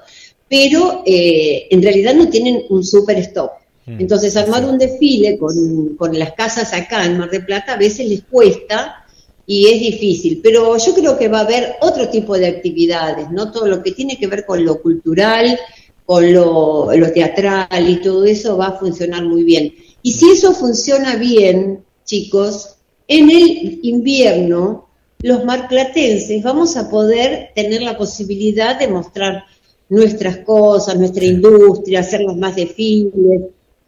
pero eh, en realidad no tienen un super stock. Mm. Entonces armar un desfile con, con las casas acá en Mar del Plata a veces les cuesta y es difícil, pero yo creo que va a haber otro tipo de actividades, ¿no? Todo lo que tiene que ver con lo cultural, con lo, lo teatral y todo eso va a funcionar muy bien. Y si eso funciona bien, chicos, en el invierno los marplatenses vamos a poder tener la posibilidad de mostrar nuestras cosas, nuestra industria, hacer los más desfiles,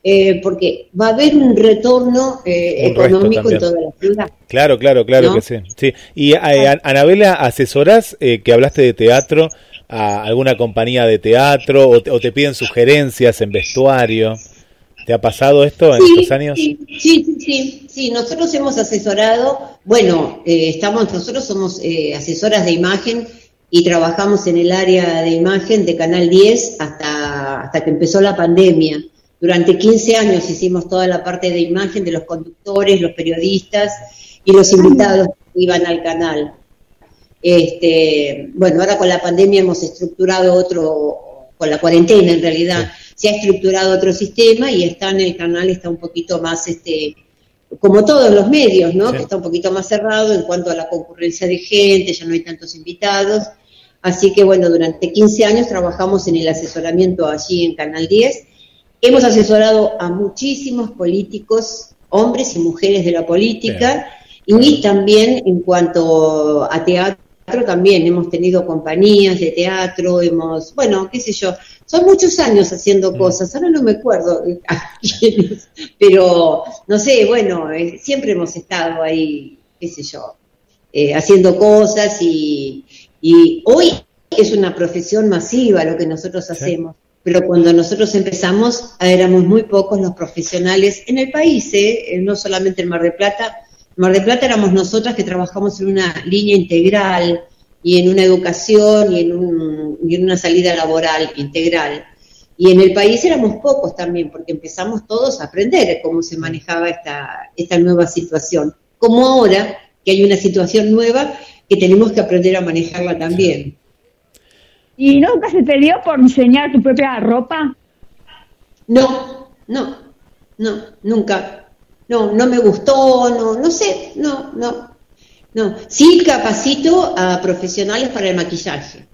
eh, porque va a haber un retorno eh, Un económico en toda la ciudad. Claro, claro, claro ¿No? que sí. sí. Y eh, An- Anabela, ¿asesorás eh, que hablaste de teatro a alguna compañía de teatro o te, o te piden sugerencias en vestuario? ¿Te ha pasado esto en estos años? Sí, sí, sí, sí, nosotros hemos asesorado, bueno, eh, estamos, nosotros somos eh, asesoras de imagen y trabajamos en el área de imagen de Canal 10 hasta, hasta que empezó la pandemia. Durante 15 años hicimos toda la parte de imagen de los conductores, los periodistas y los invitados que iban al canal. Este, bueno, ahora con la pandemia hemos estructurado otro, con la cuarentena en realidad, se ha estructurado otro sistema y está en el canal, está un poquito más, este, como todos los medios, ¿no? Que está un poquito más cerrado en cuanto a la concurrencia de gente, ya no hay tantos invitados. Así que bueno, durante 15 años trabajamos en el asesoramiento allí en Canal 10. Hemos asesorado a muchísimos políticos, hombres y mujeres de la política, y también en cuanto a teatro, también hemos tenido compañías de teatro, hemos, bueno, qué sé yo, son muchos años haciendo cosas, ahora no me acuerdo a quiénes, pero no sé, bueno, eh, siempre hemos estado ahí, qué sé yo, eh, haciendo cosas y, y hoy es una profesión masiva lo que nosotros hacemos. Pero cuando nosotros empezamos, éramos muy pocos los profesionales en el país, ¿eh? Eh, no solamente en Mar del Plata. Mar del Plata éramos nosotras que trabajamos en una línea integral y en una educación y en, un- y en una salida laboral integral. Y en el país éramos pocos también, porque empezamos todos a aprender cómo se manejaba esta, esta nueva situación. Como ahora, que hay una situación nueva que tenemos que aprender a manejarla también. ¿Y nunca se te dio por diseñar tu propia ropa? No, no, no, nunca. No, no me gustó, no, no sé, no, no, no. Sí capacito a profesionales para el maquillaje.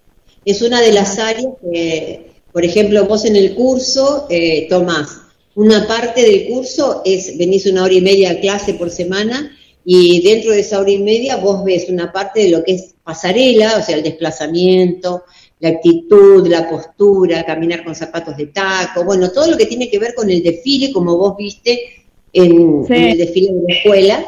Es una de las áreas que, por ejemplo, vos en el curso eh, tomás una parte del curso es, venís una hora y media a clase por semana y dentro de esa hora y media vos ves una parte de lo que es pasarela, o sea, el desplazamiento, la actitud, la postura, caminar con zapatos de taco, bueno, todo lo que tiene que ver con el desfile, como vos viste en, Sí. en el desfile de la escuela.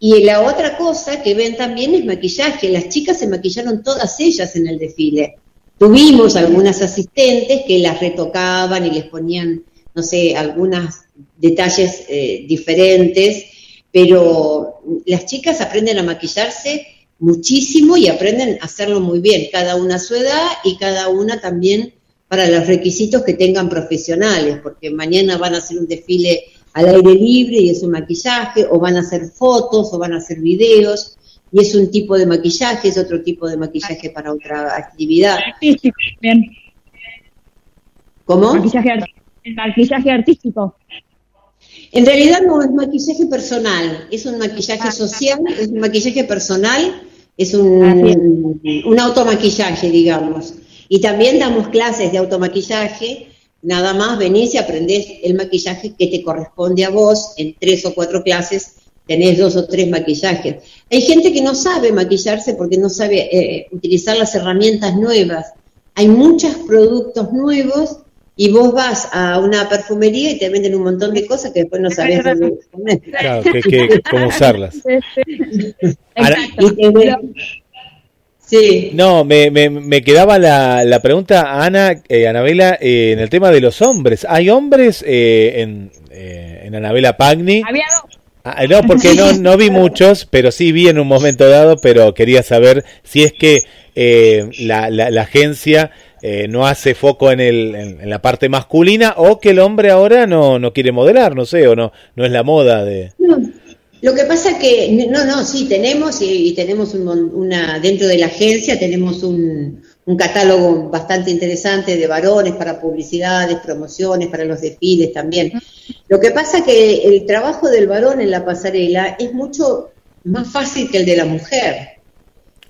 Y la otra cosa que ven también es maquillaje. Las chicas se maquillaron todas ellas en el desfile. Tuvimos algunas asistentes que las retocaban y les ponían, no sé, algunos detalles eh, diferentes, pero las chicas aprenden a maquillarse muchísimo y aprenden a hacerlo muy bien, cada una a su edad y cada una también para los requisitos que tengan profesionales, porque mañana van a hacer un desfile al aire libre y es un maquillaje, o van a hacer fotos, o van a hacer videos, y es un tipo de maquillaje, es otro tipo de maquillaje para otra actividad. Artístico también. ¿Cómo? Maquillaje, el maquillaje artístico. En realidad no es maquillaje personal, es un maquillaje social, es un maquillaje personal, es un, un automaquillaje, digamos. Y también damos clases de automaquillaje, nada más venís y aprendés el maquillaje que te corresponde a vos en tres o cuatro clases, tenés dos o tres maquillajes. Hay gente que no sabe maquillarse porque no sabe eh, utilizar las herramientas nuevas. Hay muchos productos nuevos y vos vas a una perfumería y te venden un montón de cosas que después no sabés dónde poner. Claro, que, que- cómo usarlas. Ahora- Y te ven- Sí. No, me, me, me quedaba la, la pregunta, Ana, eh, Anabela, eh, en el tema de los hombres. ¿Hay hombres eh, en, eh, en Anabela Pagni? Había dos. Ah, no, porque no, no vi muchos, pero sí vi en un momento dado, pero quería saber si es que eh, la, la, la agencia eh, no hace foco en, el, en, en la parte masculina o que el hombre ahora no, no quiere modelar, no sé, o no, no es la moda de... No, Lo que pasa que, no, no, sí, tenemos y, y tenemos un mon- una, dentro de la agencia tenemos un, un catálogo bastante interesante de varones para publicidades, promociones, para los desfiles también. Lo que pasa que el trabajo del varón en la pasarela es mucho más fácil que el de la mujer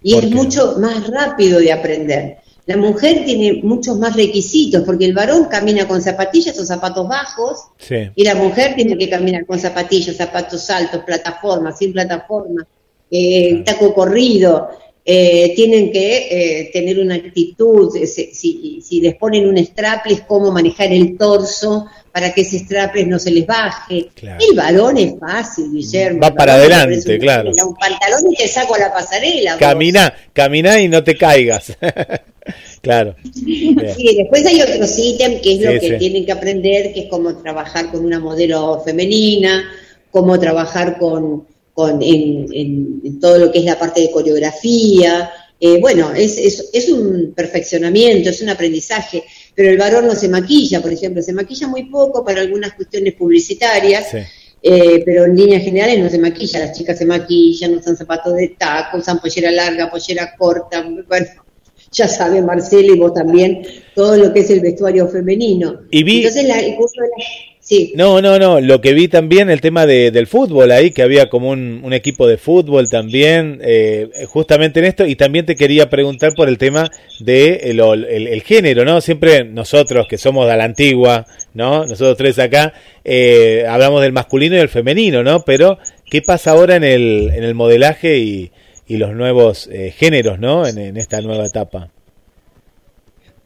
y ¿Por es qué? mucho más rápido de aprender. La mujer tiene muchos más requisitos porque el varón camina con zapatillas o zapatos bajos Sí. y la mujer tiene que caminar con zapatillas, zapatos altos, plataforma, sin plataforma, eh, taco corrido. eh, tienen que eh, tener una actitud, eh, si, si les ponen un strapless, cómo manejar el torso para que ese strapless no se les baje. Claro. El varón es fácil, Guillermo. Va para adelante, un- claro. Un pantalón y te saco a la pasarela. vos. Camina, camina y no te caigas. claro. Sí, después hay otros ítems que es lo que sí. tienen que aprender, que es cómo trabajar con una modelo femenina, cómo trabajar con, con en, en- en todo lo que es la parte de coreografía. Eh, bueno, es, es, es un perfeccionamiento, es un aprendizaje, pero el varón no se maquilla, por ejemplo, se maquilla muy poco para algunas cuestiones publicitarias, Sí. eh, pero en líneas generales no se maquilla, las chicas se maquillan, usan zapatos de taco, usan pollera larga, pollera corta, bueno, ya sabe Marcelo y vos también, todo lo que es el vestuario femenino. Y vi- Entonces la- el curso de la... Sí, No, no, no. Lo que vi también, el tema de, del fútbol ahí, que había como un, un equipo de fútbol también, eh, justamente en esto. Y también te quería preguntar por el tema de el, el- el género, ¿no? Siempre nosotros que somos de la antigua, ¿no? Nosotros tres acá, eh, hablamos del masculino y del femenino, ¿no? Pero, ¿qué pasa ahora en el, en el modelaje y, y los nuevos eh, géneros, ¿no? En, en esta nueva etapa.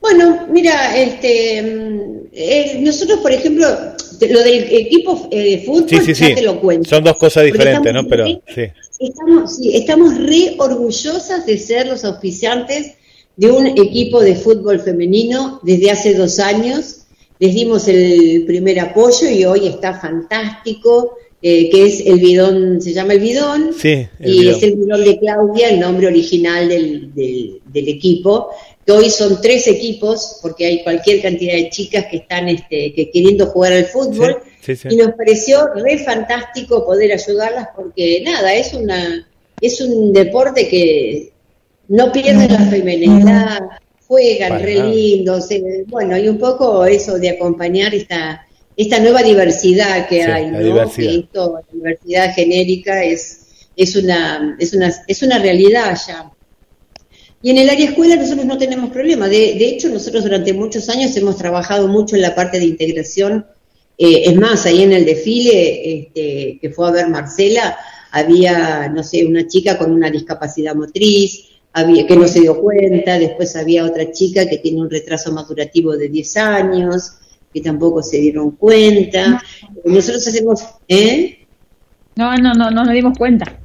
Bueno, mira, este, mm, eh, nosotros, por ejemplo, lo del equipo eh, de fútbol, Sí, sí, ya sí. te lo cuento. Son dos cosas diferentes, ¿no? Pero, re-. Estamos, sí, estamos re orgullosas de ser los auspiciantes de un equipo de fútbol femenino desde hace dos años. Les dimos el primer apoyo y hoy está fantástico, eh, que es el bidón, se llama el bidón, Sí, el y bidón. es el bidón de Claudia, el nombre original del, del- del equipo, hoy son tres equipos, porque hay cualquier cantidad de chicas que están este, que queriendo jugar al fútbol, Sí, sí. y nos pareció re fantástico poder ayudarlas porque nada, es una es un deporte que no pierde la feminidad, juegan Para re nada. lindos, eh, bueno, y un poco eso de acompañar esta esta nueva diversidad que Sí, hay, la ¿no? diversidad. Que esto, la diversidad genérica es es una es una es una realidad ya. Y en el área escuela nosotros no tenemos problema. De, de hecho, nosotros durante muchos años hemos trabajado mucho en la parte de integración. Eh, es más, ahí en el desfile este, que fue a ver Marcela, había, no sé, una chica con una discapacidad motriz, había, que no se dio cuenta, después había otra chica que tiene un retraso madurativo de 10 años, que tampoco se dieron cuenta. Nosotros hacemos, ¿eh? No, no, no, no nos dimos cuenta.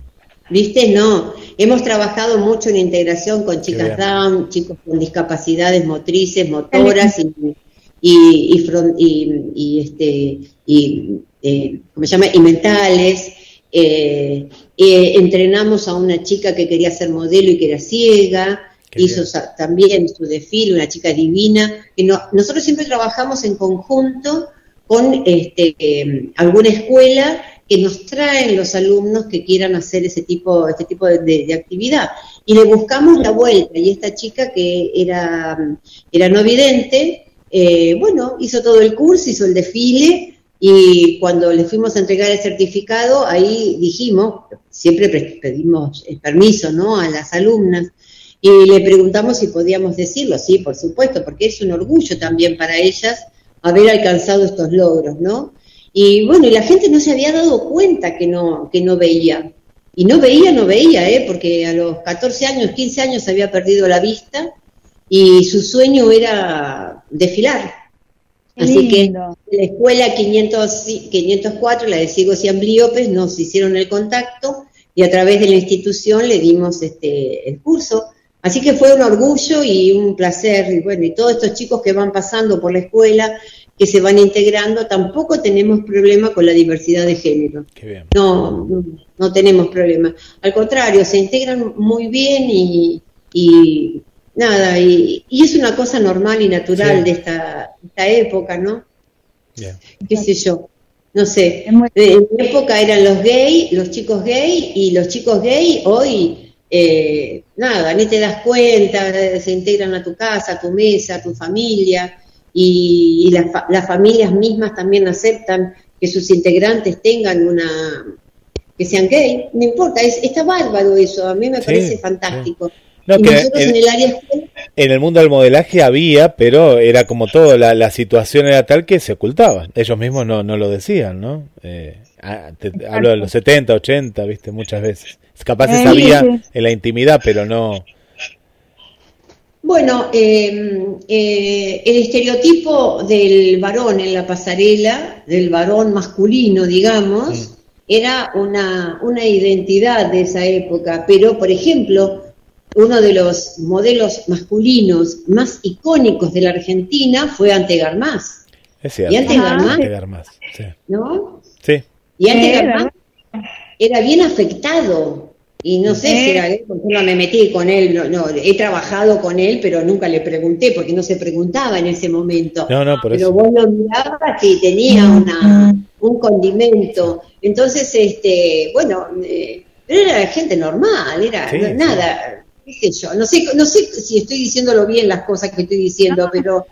¿Viste? No. Hemos trabajado mucho en integración con chicas. Down, chicos con discapacidades motrices, motoras y, y, y, fron- y- y, este, y, eh, ¿cómo se llama? Y mentales. Eh, eh, entrenamos a una chica que quería ser modelo y que era ciega. Qué hizo bien. también su desfile, una chica divina. Que no- nosotros siempre trabajamos en conjunto con este, eh, alguna escuela que nos traen los alumnos que quieran hacer ese tipo, este tipo de, actividad. Y le buscamos la vuelta. Y esta chica que era, era no vidente, eh, bueno, hizo todo el curso, hizo el desfile. Y cuando le fuimos a entregar el certificado, ahí dijimos, siempre pre- pedimos el permiso ¿no? a las alumnas, y le preguntamos si podíamos decirlo, sí, por supuesto, porque es un orgullo también para ellas haber alcanzado estos logros, ¿no? Y bueno, y la gente no se había dado cuenta que no, que no veía. Y no veía, no veía, ¿eh? Porque a los 14 años, 15 años había perdido la vista y su sueño era desfilar. Qué Así que lindo. la escuela 500, y- 504, la de ciegos y ambliopes, nos hicieron el contacto y a través de la institución le dimos este, el curso. Así que fue un orgullo y un placer. Y bueno, y todos estos chicos que van pasando por la escuela, que se van integrando, tampoco tenemos problema con la diversidad de género. Qué bien. No, no, no tenemos problema. Al contrario, se integran muy bien y, y nada, y, y es una cosa normal y natural Sí. de esta, esta época, ¿no? Bien. qué sé yo, no sé. En mi época eran los gay, los chicos gay, y los chicos gay hoy, eh, nada, ni te das cuenta, se integran a tu casa, a tu mesa, a tu familia, y, y las, fa- las familias mismas también aceptan que sus integrantes tengan una que sean gay, no importa, es, está bárbaro eso, a mí me Sí, parece fantástico. No, y que nosotros el- en el área En el mundo del modelaje había, pero era como todo, la, la situación era tal que se ocultaban. Ellos mismos no, no lo decían, ¿no? Eh, ah, te- hablo de los 70, 80, viste, muchas veces. Capaz se sabía en la intimidad, pero no. Bueno, eh, eh, el estereotipo del varón en la pasarela, del varón masculino, digamos, era una, una identidad de esa época. Pero, por ejemplo, uno de los modelos masculinos más icónicos de la Argentina fue Ante Garmaz, Es cierto. Y. Garmaz, Pegar más. Sí. ¿no? Sí. Y Ante Sí, Garmaz era bien afectado. Y no sé si era él, porque no me metí con él, no, no, he trabajado con él, pero nunca le pregunté, porque no se preguntaba en ese momento. No, no, por pero eso. vos lo mirabas y tenía una, un condimento. Entonces, este, bueno, eh, pero era gente normal, era Sí, no- sí. nada, qué sé yo, no sé, no sé si estoy diciéndolo bien las cosas que estoy diciendo, pero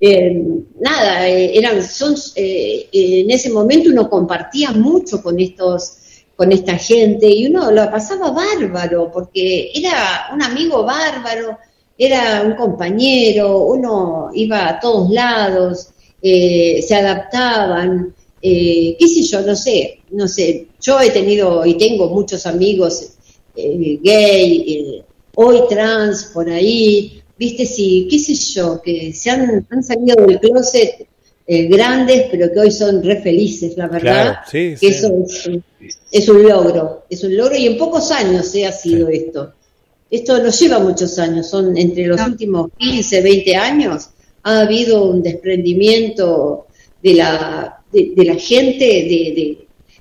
eh, nada, eh, eran, son, eh, en ese momento uno compartía mucho con estos, con esta gente y uno lo pasaba bárbaro porque era un amigo bárbaro, era un compañero, uno iba a todos lados, eh, se adaptaban, eh, qué sé yo, no sé, no sé, yo he tenido y tengo muchos amigos eh, gay, eh, hoy trans por ahí, viste, sí, qué sé yo, que se han, han salido del closet eh, grandes, pero que hoy son re felices, la verdad. Claro, sí, que sí. Eso es, un- es un logro, es un logro y en pocos años se ha sido esto. Esto nos lleva muchos años, son entre los últimos 15, 20 años, ha habido un desprendimiento de la, de, de la gente, de, de-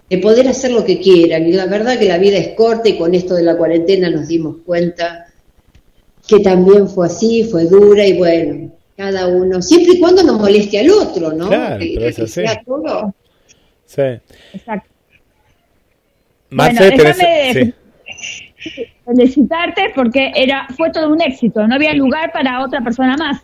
de poder hacer lo que quieran. Y la verdad que la vida es corta y con esto de la cuarentena nos dimos cuenta que también fue así, fue dura y bueno, cada uno, siempre y cuando no moleste al otro, ¿no? Claro, Que- pero es que así. sea todo. Sí. Exacto. Marce, Bueno, déjame- sí. Felicitarte porque era fue todo un éxito. No había lugar para otra persona más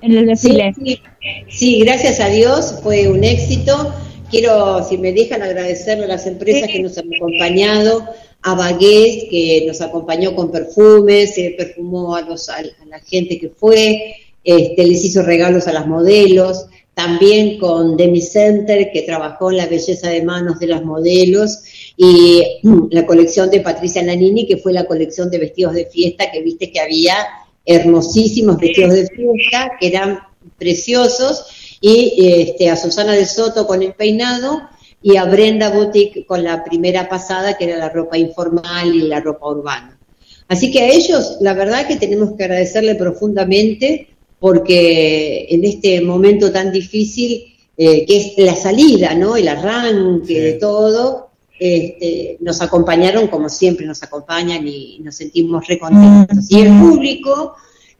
en el desfile. sí, sí, gracias a Dios fue un éxito. Quiero, si me dejan, agradecerle a las empresas que nos han acompañado, a Bagués, que nos acompañó con perfumes, se perfumó a, los, a la gente que fue, este, les hizo regalos a las modelos, también con Demi Center, que trabajó en la belleza de manos de las modelos, y la colección de Patricia Nanini, que fue la colección de vestidos de fiesta, que viste que había hermosísimos vestidos de fiesta, que eran preciosos, y este, a Susana de Soto con el peinado, y a Brenda Boutique con la primera pasada, que era la ropa informal y la ropa urbana. Así que a ellos, la verdad que tenemos que agradecerle profundamente, porque en este momento tan difícil, eh, que es la salida, ¿no? El arranque de todo, este, nos acompañaron como siempre nos acompañan y nos sentimos recontentos. Y el público,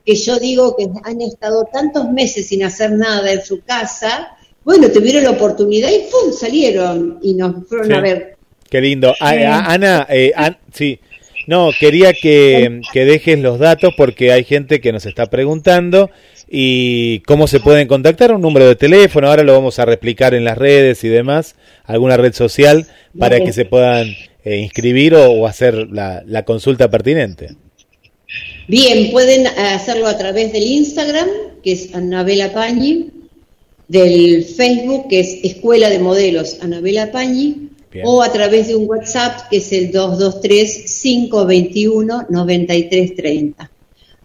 que yo digo que han estado tantos meses sin hacer nada en su casa, bueno, tuvieron la oportunidad y ¡pum! salieron y nos fueron Sí. a ver. Qué lindo. A- Sí. a- Ana, eh, An- sí. No, quería que, que dejes los datos porque hay gente que nos está preguntando y cómo se pueden contactar, un número de teléfono, ahora lo vamos a replicar en las redes y demás, alguna red social para que se puedan eh, inscribir o, o hacer la, la consulta pertinente. Bien, pueden hacerlo a través del Instagram, que es Anabela Pañi, del Facebook, que es Escuela de Modelos Anabela Pañi, Bien. o a través de un WhatsApp, que es el 223-521-9330.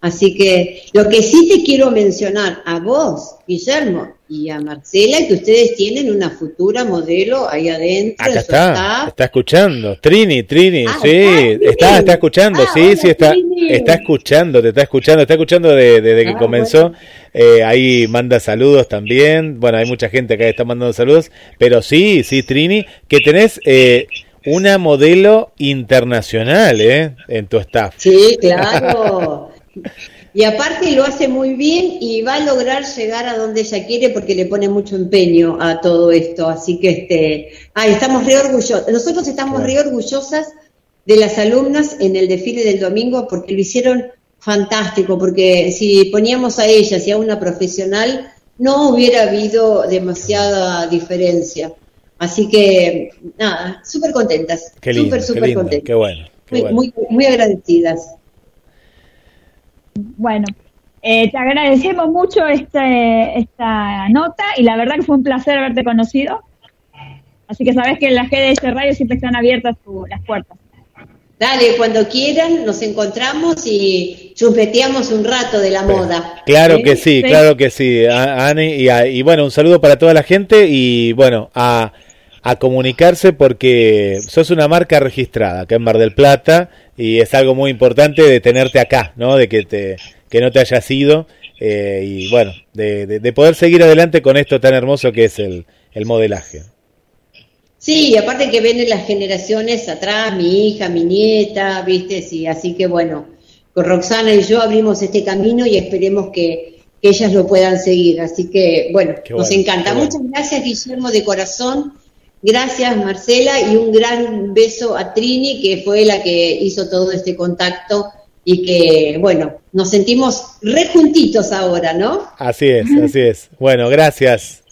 Así que lo que sí te quiero mencionar a vos, Guillermo, y a Marcela, que ustedes tienen una futura modelo ahí adentro. Acá está, staff. está escuchando. Trini, Trini, Ah, sí, está, está, está escuchando, Ah, sí, hola, sí, está, Trini. está escuchando, te está escuchando, está escuchando de- desde que Ah, comenzó. Eh, ahí manda saludos también. Bueno, hay mucha gente acá que está mandando saludos, pero sí, sí, Trini, que tenés eh, una modelo internacional, ¿eh? En tu staff. Sí, claro. Y aparte lo hace muy bien y va a lograr llegar a donde ella quiere porque le pone mucho empeño a todo esto. Así que este, ay, estamos re orgullosos. Nosotros estamos re orgullosas de las alumnas en el desfile del domingo porque lo hicieron fantástico, porque si poníamos a ellas y a una profesional, no hubiera habido demasiada diferencia. Así que, nada, súper contentas. Qué lindo, súper, qué lindo, contentas. qué bueno. qué Muy, bueno. muy, muy agradecidas. Bueno, eh, te agradecemos mucho este, esta nota y la verdad que fue un placer haberte conocido. Así que sabes que en la GDS Radio siempre están abiertas tu- las puertas. Dale, cuando quieran nos encontramos y chupeteamos un rato de la moda. Claro ¿Sí? que sí, claro que sí, Ani. Y bueno, un saludo para toda la gente y bueno, a, a comunicarse porque sos una marca registrada acá en Mar del Plata y es algo muy importante de tenerte acá, ¿no? De que, te, que no te hayas ido eh, y bueno, de, de- de poder seguir adelante con esto tan hermoso que es el, el modelaje. Sí, aparte que vienen las generaciones atrás, mi hija, mi nieta, viste, sí, así que bueno, con Roxana y yo abrimos este camino y esperemos que, que ellas lo puedan seguir. Así que bueno, nos encanta. bueno. Muchas gracias Guillermo de corazón, gracias Marcela y un gran beso a Trini que fue la que hizo todo este contacto y que bueno, nos sentimos re juntitos ahora, ¿no? Así es, así es. Bueno, gracias.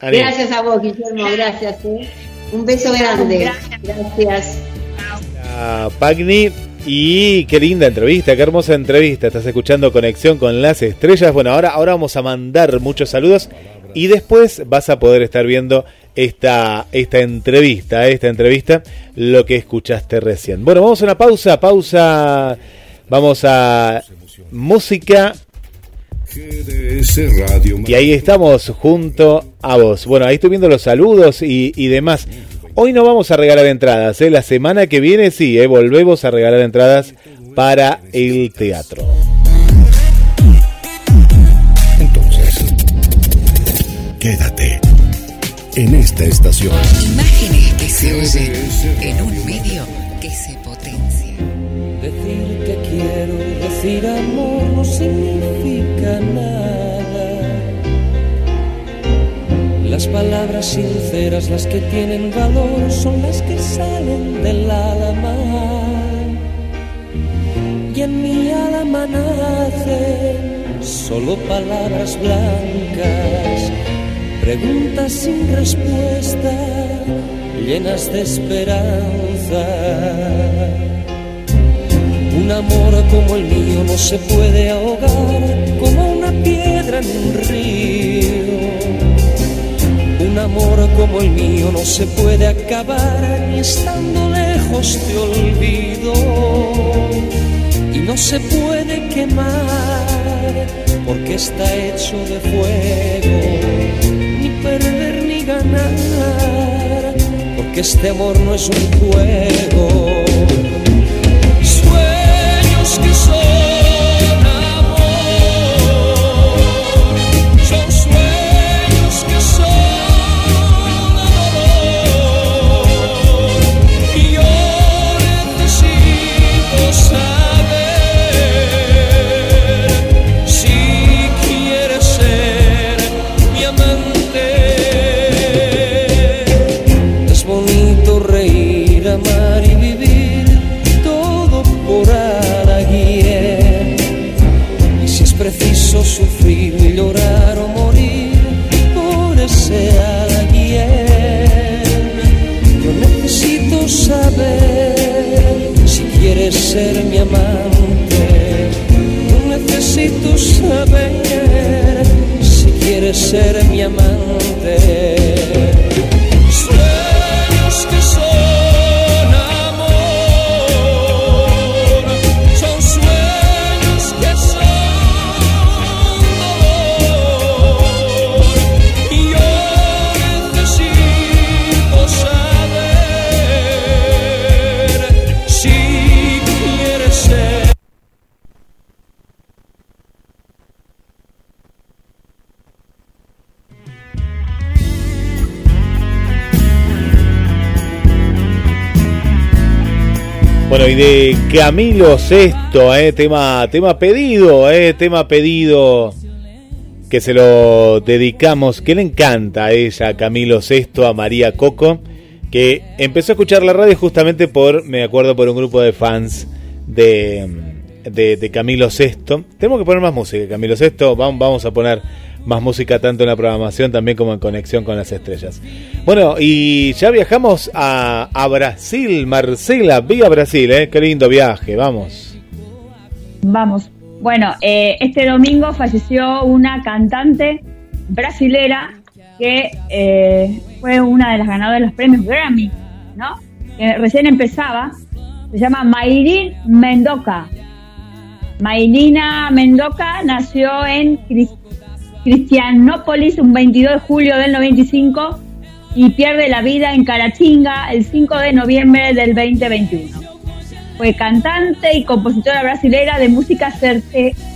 Gracias a vos Guillermo, gracias. ¿eh? Un beso grande. Gracias. a Pagni. Y qué linda entrevista, qué hermosa entrevista. Estás escuchando Conexión con las Estrellas. Bueno, ahora, ahora vamos a mandar muchos saludos y después vas a poder estar viendo esta, esta entrevista, esta entrevista, lo que escuchaste recién. Bueno, vamos a una pausa, pausa. Vamos a música y ahí estamos junto a vos. Bueno, ahí estoy viendo los saludos y, y demás. Hoy no vamos a regalar entradas, ¿eh? la semana que viene sí, ¿eh? volvemos a regalar entradas para el teatro. Entonces, quédate en esta estación. Imágenes que se oyen en un medio que se potencia. Decir que quiero, decir amor no significa nada. Las palabras sinceras, las que tienen valor, son las que salen del alma. Y en mi alma nacen solo palabras blancas, preguntas sin respuesta, llenas de esperanza. Un amor como el mío no se puede ahogar como una piedra en un río. Un amor como el mío no se puede acabar ni estando lejos te olvido y no se puede quemar porque está hecho de fuego ni perder ni ganar porque este amor no es un juego ser mi amante. Yo necesito saber si quieres ser mi amante. Y de Camilo Sesto, eh, tema, tema pedido, eh, tema pedido que se lo dedicamos, que le encanta a ella, Camilo Sesto, a María Coco, que empezó a escuchar la radio justamente por, me acuerdo, por un grupo de fans de, de, Camilo Sesto. Tenemos que poner más música, Camilo Sesto, vamos, vamos a poner más música tanto en la programación también como en conexión con las estrellas. Bueno, y ya viajamos a, a Brasil, Marcela, vía Brasil, ¿eh? qué lindo viaje, vamos. Vamos. Bueno, eh, este domingo falleció una cantante brasilera que eh, fue una de las ganadoras de los premios Grammy, ¿no? Que recién empezaba. Se llama Mayrin Mendoza. Mayrina Mendoza nació en Cris- Cristianópolis un 22 de julio del 95 y pierde la vida en Caratinga el 5 de noviembre del 2021. Fue cantante y compositora brasilera de música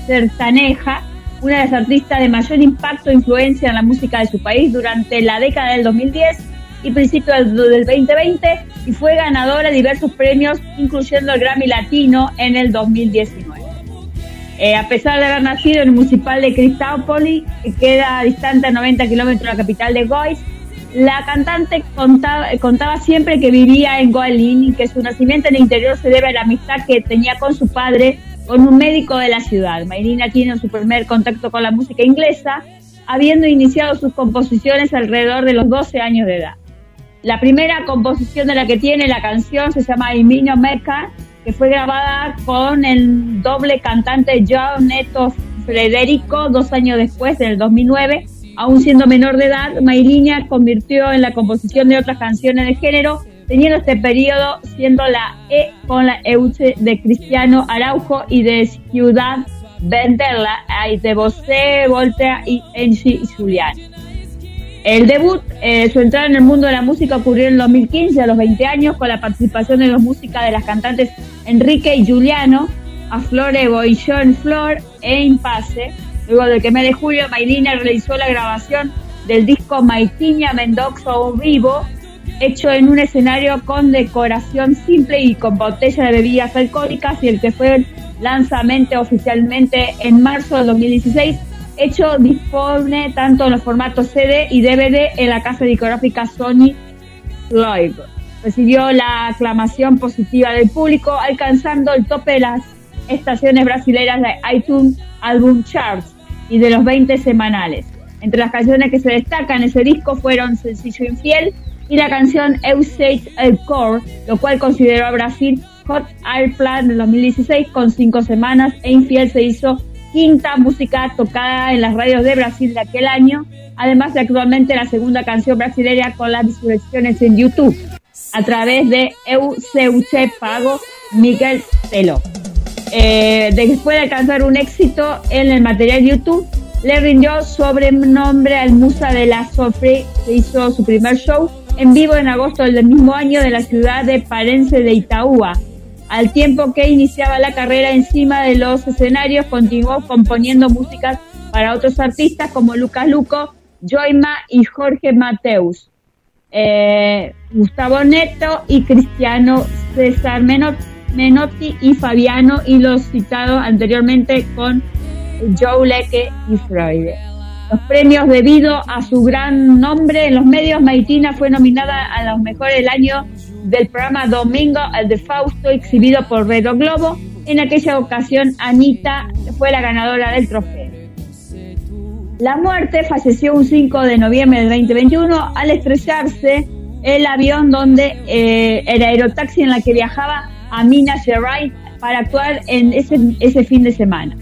sertaneja, una de las artistas de mayor impacto e influencia en la música de su país durante la década del 2010 y principios del, del 2020 y fue ganadora de diversos premios, incluyendo el Grammy Latino en el 2019. Eh, a pesar de haber nacido en el municipal de Cristópolis, que queda distante a 90 kilómetros de la capital de Goiás, la cantante contaba, contaba siempre que vivía en Goalín y que su nacimiento en el interior se debe a la amistad que tenía con su padre, con un médico de la ciudad. Mayrina tiene su primer contacto con la música inglesa, habiendo iniciado sus composiciones alrededor de los 12 años de edad. La primera composición de la que tiene la canción se llama Imino Meca, que fue grabada con el doble cantante John Neto Federico dos años después, en el 2009. Aún siendo menor de edad, Mayrina convirtió en la composición de otras canciones de género, teniendo este periodo siendo la E con la Euche de Cristiano Araujo y de Ciudad Venderla, de Bosé, Volta y Enchi Julián. El debut, eh, su entrada en el mundo de la música ocurrió en el 2015, a los 20 años, con la participación de los músicas de las cantantes Enrique y Juliano, a Flore Boillón Flor e Impase. Luego del que mes de julio, Maylina realizó la grabación del disco Maitiña Mendoza o Vivo, hecho en un escenario con decoración simple y con botella de bebidas alcohólicas, y el que fue lanzamiento oficialmente en marzo del 2016 hecho dispone tanto en los formatos CD y DVD en la casa discográfica Sony Live. Recibió la aclamación positiva del público, alcanzando el tope de las estaciones brasileñas de iTunes Album Charts y de los 20 semanales. Entre las canciones que se destacan en ese disco fueron Sencillo Infiel y la canción Eusage El Core, lo cual consideró a Brasil Hot Air Plan del 2016 con cinco semanas e Infiel se hizo quinta música tocada en las radios de Brasil de aquel año, además de actualmente la segunda canción brasileña con las visualizaciones en YouTube, a través de Eu Pago Miguel Telo. Eh, después de alcanzar un éxito en el material YouTube, le rindió sobrenombre al Musa de la Sofre, que hizo su primer show en vivo en agosto del mismo año de la ciudad de Parense de Itaúa. Al tiempo que iniciaba la carrera encima de los escenarios, continuó componiendo músicas para otros artistas como Lucas Luco, Joima y Jorge Mateus, eh, Gustavo Neto y Cristiano César Menot- Menotti y Fabiano y los citados anteriormente con Joe Lecke y Freud. Los premios debido a su gran nombre en los medios, Maitina fue nominada a los mejores del año del programa Domingo el de Fausto, exhibido por Redo Globo. En aquella ocasión, Anita fue la ganadora del trofeo. La muerte falleció un 5 de noviembre del 2021 al estrellarse el avión donde eh, el aerotaxi en la que viajaba a Minas Gerais para actuar en ese, ese fin de semana.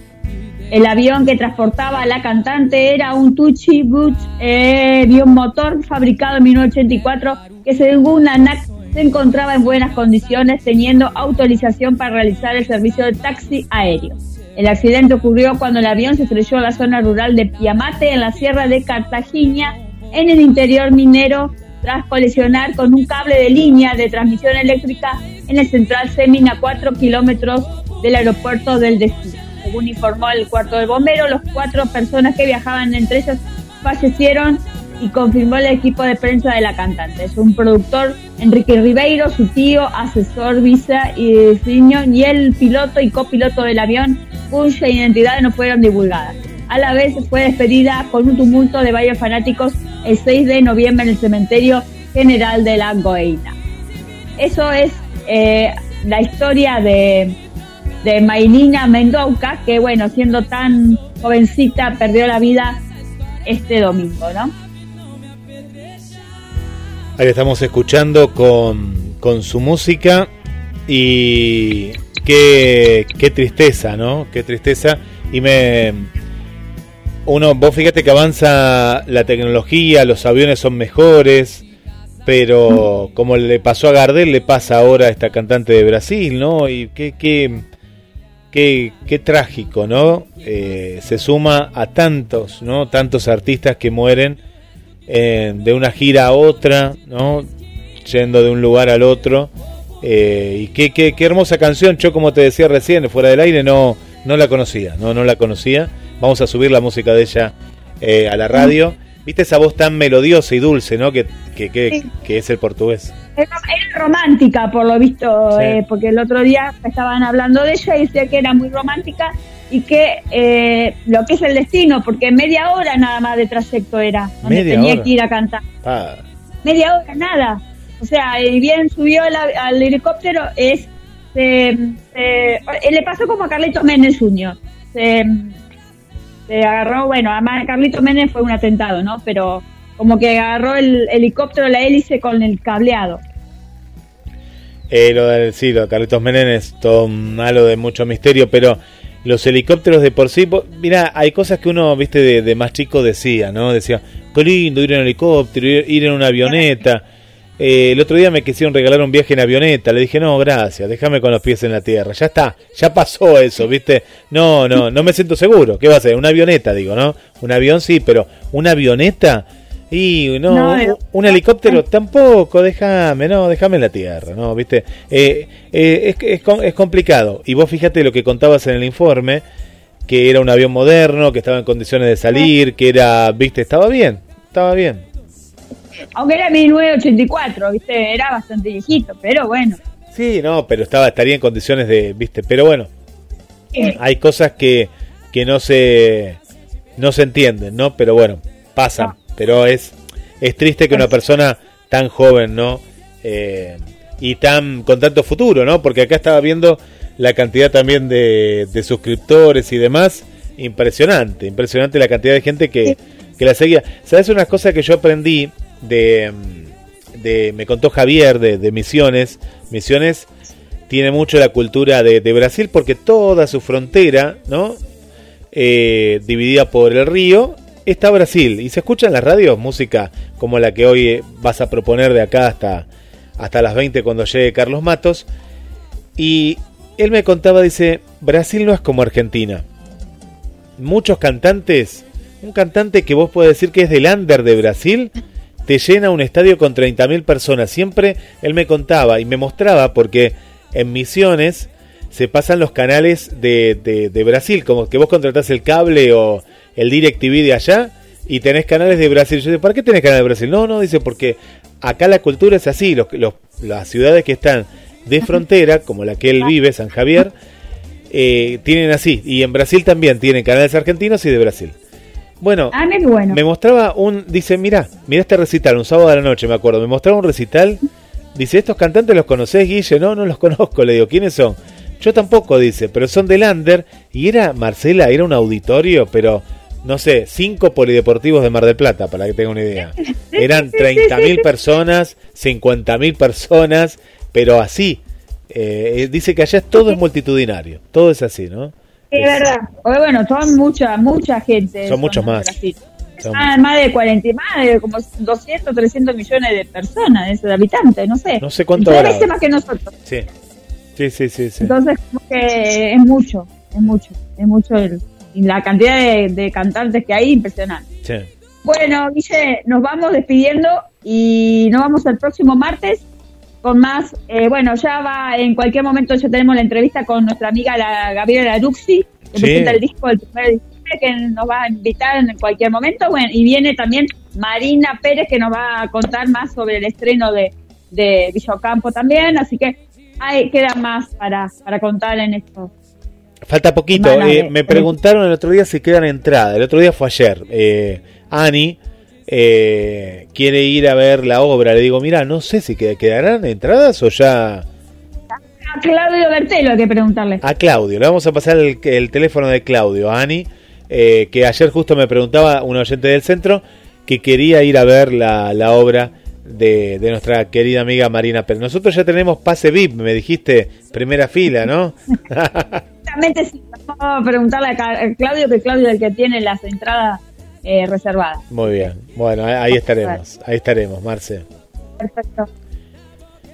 El avión que transportaba a la cantante era un Tucci Butch eh, biomotor fabricado en 1984 que según la ANAC se encontraba en buenas condiciones teniendo autorización para realizar el servicio de taxi aéreo. El accidente ocurrió cuando el avión se estrelló en la zona rural de Piamate en la sierra de Cartagena en el interior minero tras colisionar con un cable de línea de transmisión eléctrica en el central Semina, 4 kilómetros del aeropuerto del destino. Según informó el cuarto del bombero, los cuatro personas que viajaban entre ellos fallecieron y confirmó el equipo de prensa de la cantante. Es un productor, Enrique Ribeiro, su tío, asesor, visa y diseño, y el piloto y copiloto del avión, cuya identidad no fueron divulgadas. A la vez fue despedida con un tumulto de varios fanáticos el 6 de noviembre en el cementerio general de la Goeina. Eso es eh, la historia de, de Maylina Mendoza, que bueno, siendo tan jovencita, perdió la vida este domingo, ¿no? Ahí estamos escuchando con, con su música y qué, qué tristeza, ¿no? Qué tristeza. Y me... Uno, vos fíjate que avanza la tecnología, los aviones son mejores, pero como le pasó a Gardel, le pasa ahora a esta cantante de Brasil, ¿no? Y qué, qué, qué, qué trágico, ¿no? Eh, se suma a tantos, ¿no? Tantos artistas que mueren eh, de una gira a otra, ¿no? Yendo de un lugar al otro. Eh, y qué, qué, qué hermosa canción. Yo, como te decía recién, fuera del aire, no, no la conocía. No, no la conocía. Vamos a subir la música de ella eh, a la radio. ¿Viste esa voz tan melodiosa y dulce, ¿no? Que, que, que, Sí. que es el portugués. Era era romántica, por lo visto, Sí. eh, porque el otro día estaban hablando de ella y decía que era muy romántica y que eh, lo que es el destino, porque media hora nada más de trayecto era, donde Media tenía hora. que ir a cantar. Ah, Media hora, nada. O sea, y bien subió al, al helicóptero, es. Se, se- eh, le pasó como a Carlitos Menes Jr. Se, se agarró, bueno, además Carlitos Menes fue un atentado, ¿no? Pero como que agarró el helicóptero, la hélice con el cableado. Eh, lo del sí, lo de Carlitos Menem es todo malo de mucho misterio, pero los helicópteros de por sí, mira, hay cosas que uno, viste, de, de más chico decía, ¿no? Decía, qué lindo ir en helicóptero, ir, ir en una avioneta. Eh, el otro día me quisieron regalar un viaje en avioneta, le dije, no, gracias, déjame con los pies en la tierra, ya está, ya pasó eso, viste. No, no, no me siento seguro, ¿qué va a ser? Una avioneta, digo, ¿no? Un avión sí, pero una avioneta... Y no, No, un- eh, un helicóptero tampoco, déjame, no, déjame en la tierra, ¿no? ¿Viste? Eh, eh, es, que es, es complicado. Y vos fíjate lo que contabas en el informe, que era un avión moderno, que estaba en condiciones de salir, que era, ¿viste? Estaba bien, estaba bien. Aunque era 1984, ¿viste? Era bastante viejito, pero bueno. Sí, no, pero estaba estaría en condiciones de, ¿viste? Pero bueno, hay cosas que, que no se no se entienden, ¿no? Pero bueno, pasan. Pero es es triste que una persona tan joven, ¿no? Eh, y tan con tanto futuro, ¿no? Porque acá estaba viendo la cantidad también de, de suscriptores y demás. Impresionante, impresionante la cantidad de gente que, que la seguía. ¿Sabes unas cosas que yo aprendí de, de me contó Javier de, de Misiones? Misiones tiene mucho la cultura de, de Brasil porque toda su frontera, ¿no? eh, dividida por el río, está Brasil. Y se escucha en las radios música como la que hoy eh, vas a proponer de acá hasta, hasta las 20 cuando llegue Carlos Matos. Y él me contaba, dice, Brasil no es como Argentina. Muchos cantantes, un cantante que vos podés decir que es del under de Brasil, te llena un estadio con 30.000 personas. Siempre él me contaba y me mostraba porque en Misiones se pasan los canales de, de, de Brasil, como que vos contratás el cable o el DirecTV de allá y tenés canales de Brasil. Yo digo, ¿para qué tenés canales de Brasil? No, no, dice, porque acá la cultura es así, los, los- las ciudades que están de frontera, como la que él vive, San Javier, eh, tienen así. Y en Brasil también tienen canales argentinos y de Brasil. Bueno, Ah, bueno. me mostraba un, dice, mira, mira este recital, un sábado de la noche, me acuerdo, me mostraba un recital, dice, ¿estos cantantes los conocés, Guille? No, no los conozco, le digo, ¿quiénes son? Yo tampoco, dice, pero son del Under, y era, Marcela, era un auditorio, pero, no sé, cinco polideportivos de Mar del Plata, para que tenga una idea. Eran 30.000 personas, 50.000 personas, pero así. Eh, dice que allá todo es multitudinario, todo es así, ¿no? Es verdad. O bueno, son mucha, mucha gente. Son muchos más. Son- Ah, más de 40, más de como 200, 300 millones de personas, de habitantes, no sé. No sé cuánto veces más que nosotros. Sí, sí, sí, sí. sí. Entonces, como que es mucho, es mucho, es mucho. El, la cantidad de, de cantantes que hay, impresionante. Sí. Bueno, Guille, nos vamos despidiendo y nos vamos el próximo martes con más. eh, bueno, ya va, en cualquier momento ya tenemos la entrevista con nuestra amiga la Gabriela Luxi, que Sí. presenta el disco del primer diciembre, que nos va a invitar en cualquier momento. Bueno, y viene también Marina Pérez, que nos va a contar más sobre el estreno de, de Villocampo también. Así que hay, queda más para, para contar en esto. Falta poquito. Eh, me preguntaron el otro día si quedan entradas. El otro día fue ayer. Eh, Ani eh, quiere ir a ver la obra. Le digo, mira, no sé si qued- quedarán entradas o ya... A Claudio Bertelo hay que preguntarle. A Claudio, le vamos a pasar el, el teléfono de Claudio, a Ani, eh, que ayer justo me preguntaba un oyente del centro que quería ir a ver la, la obra de, de nuestra querida amiga Marina Pérez. Nosotros ya tenemos pase VIP, me dijiste, primera fila, ¿no? Exactamente, sí. Vamos a preguntarle a Claudio, que Claudio es el que tiene las entradas eh, reservadas. Muy bien. Bueno, ahí- estaremos. Ahí estaremos, Marce. Perfecto.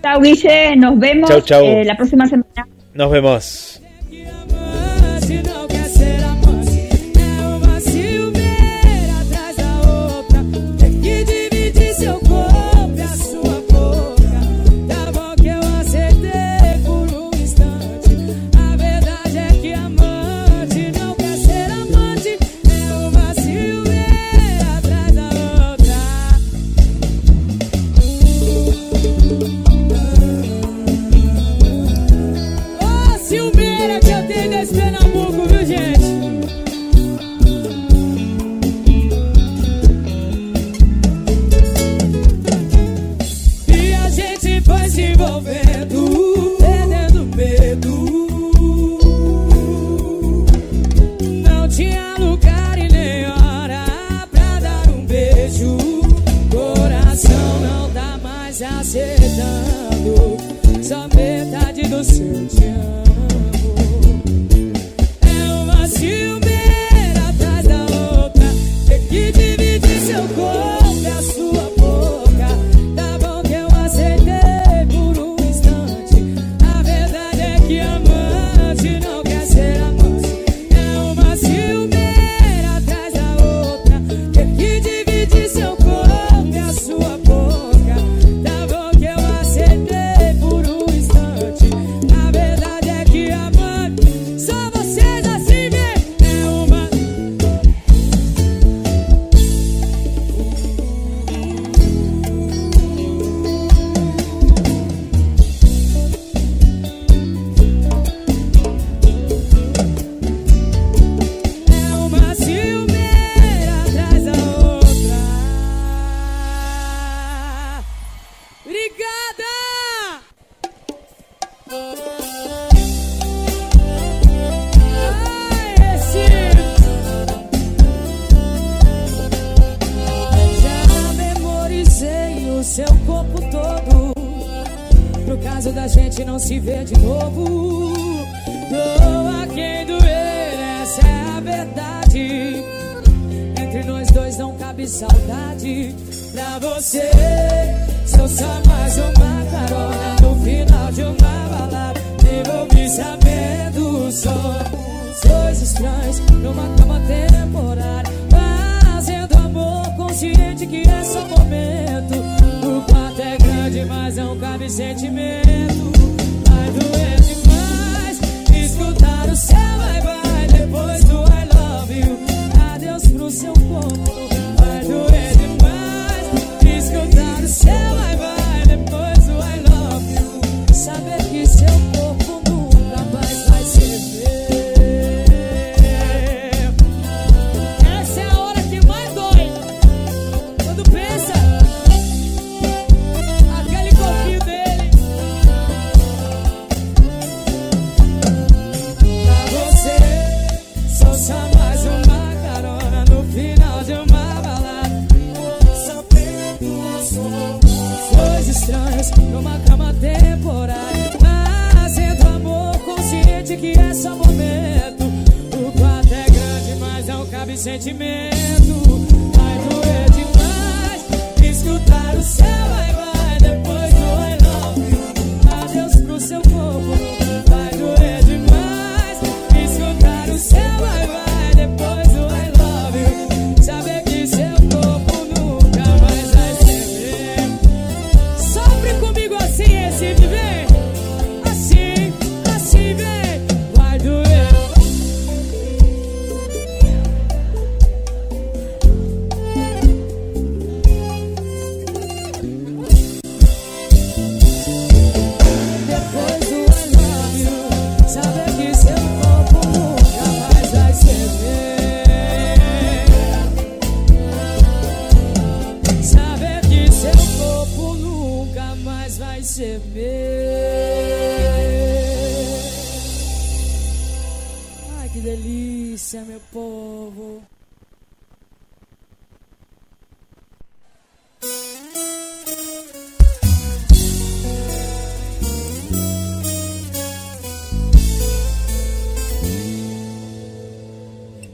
Chao, Guille. Nos vemos Chau, chau. eh, la próxima semana. Nos vemos.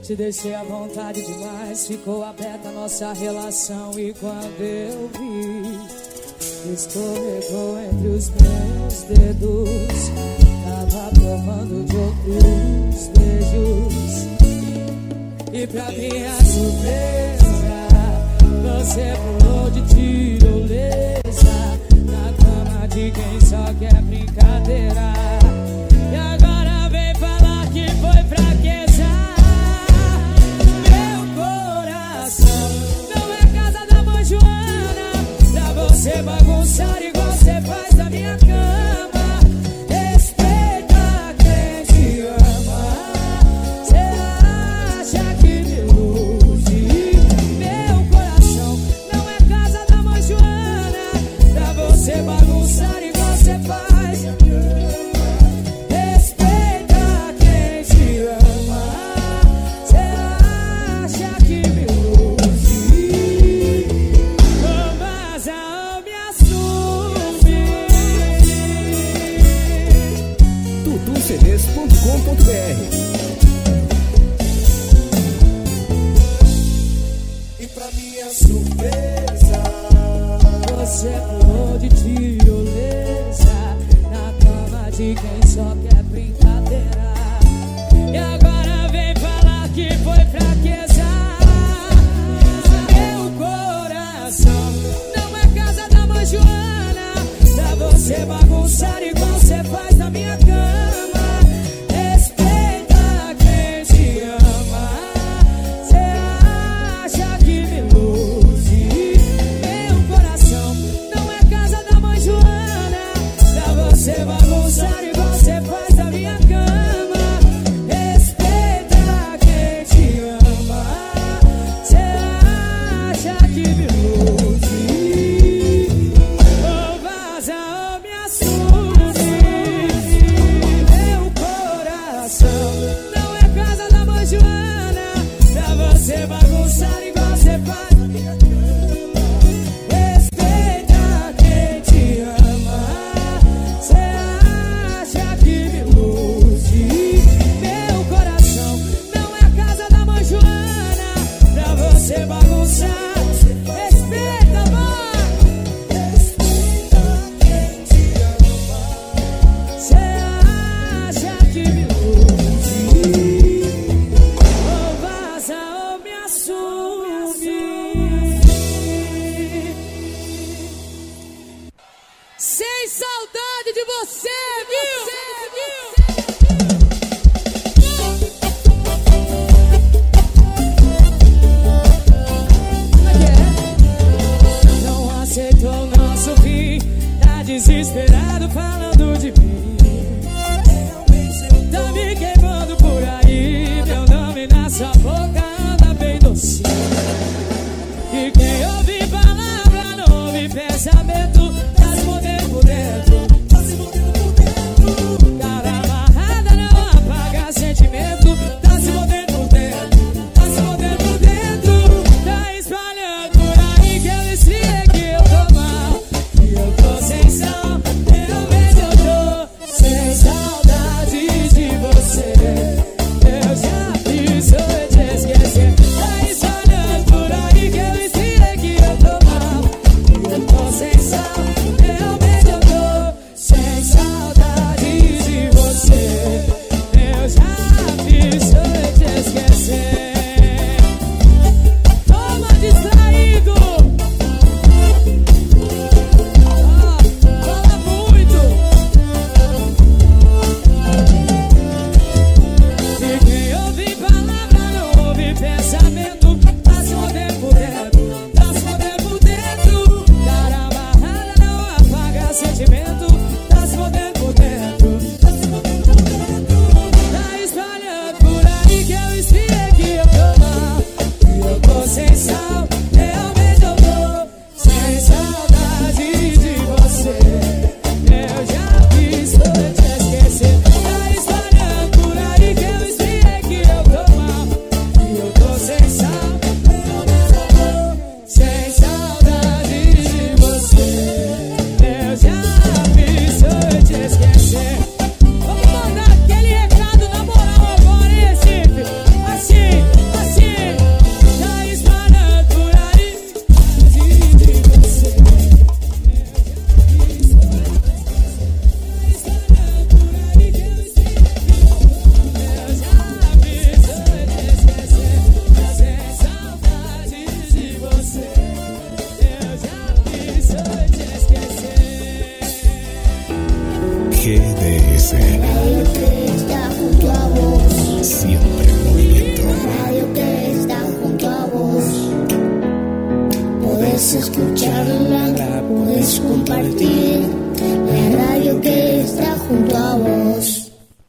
Te deixei à vontade demais, ficou aberta nossa relação e quando eu vi, escorregou entre os meus dedos, tava provando de outros beijos. E pra minha surpresa, você pulou de tirolesa na cama de quem só quer brincadeira. Receba agora.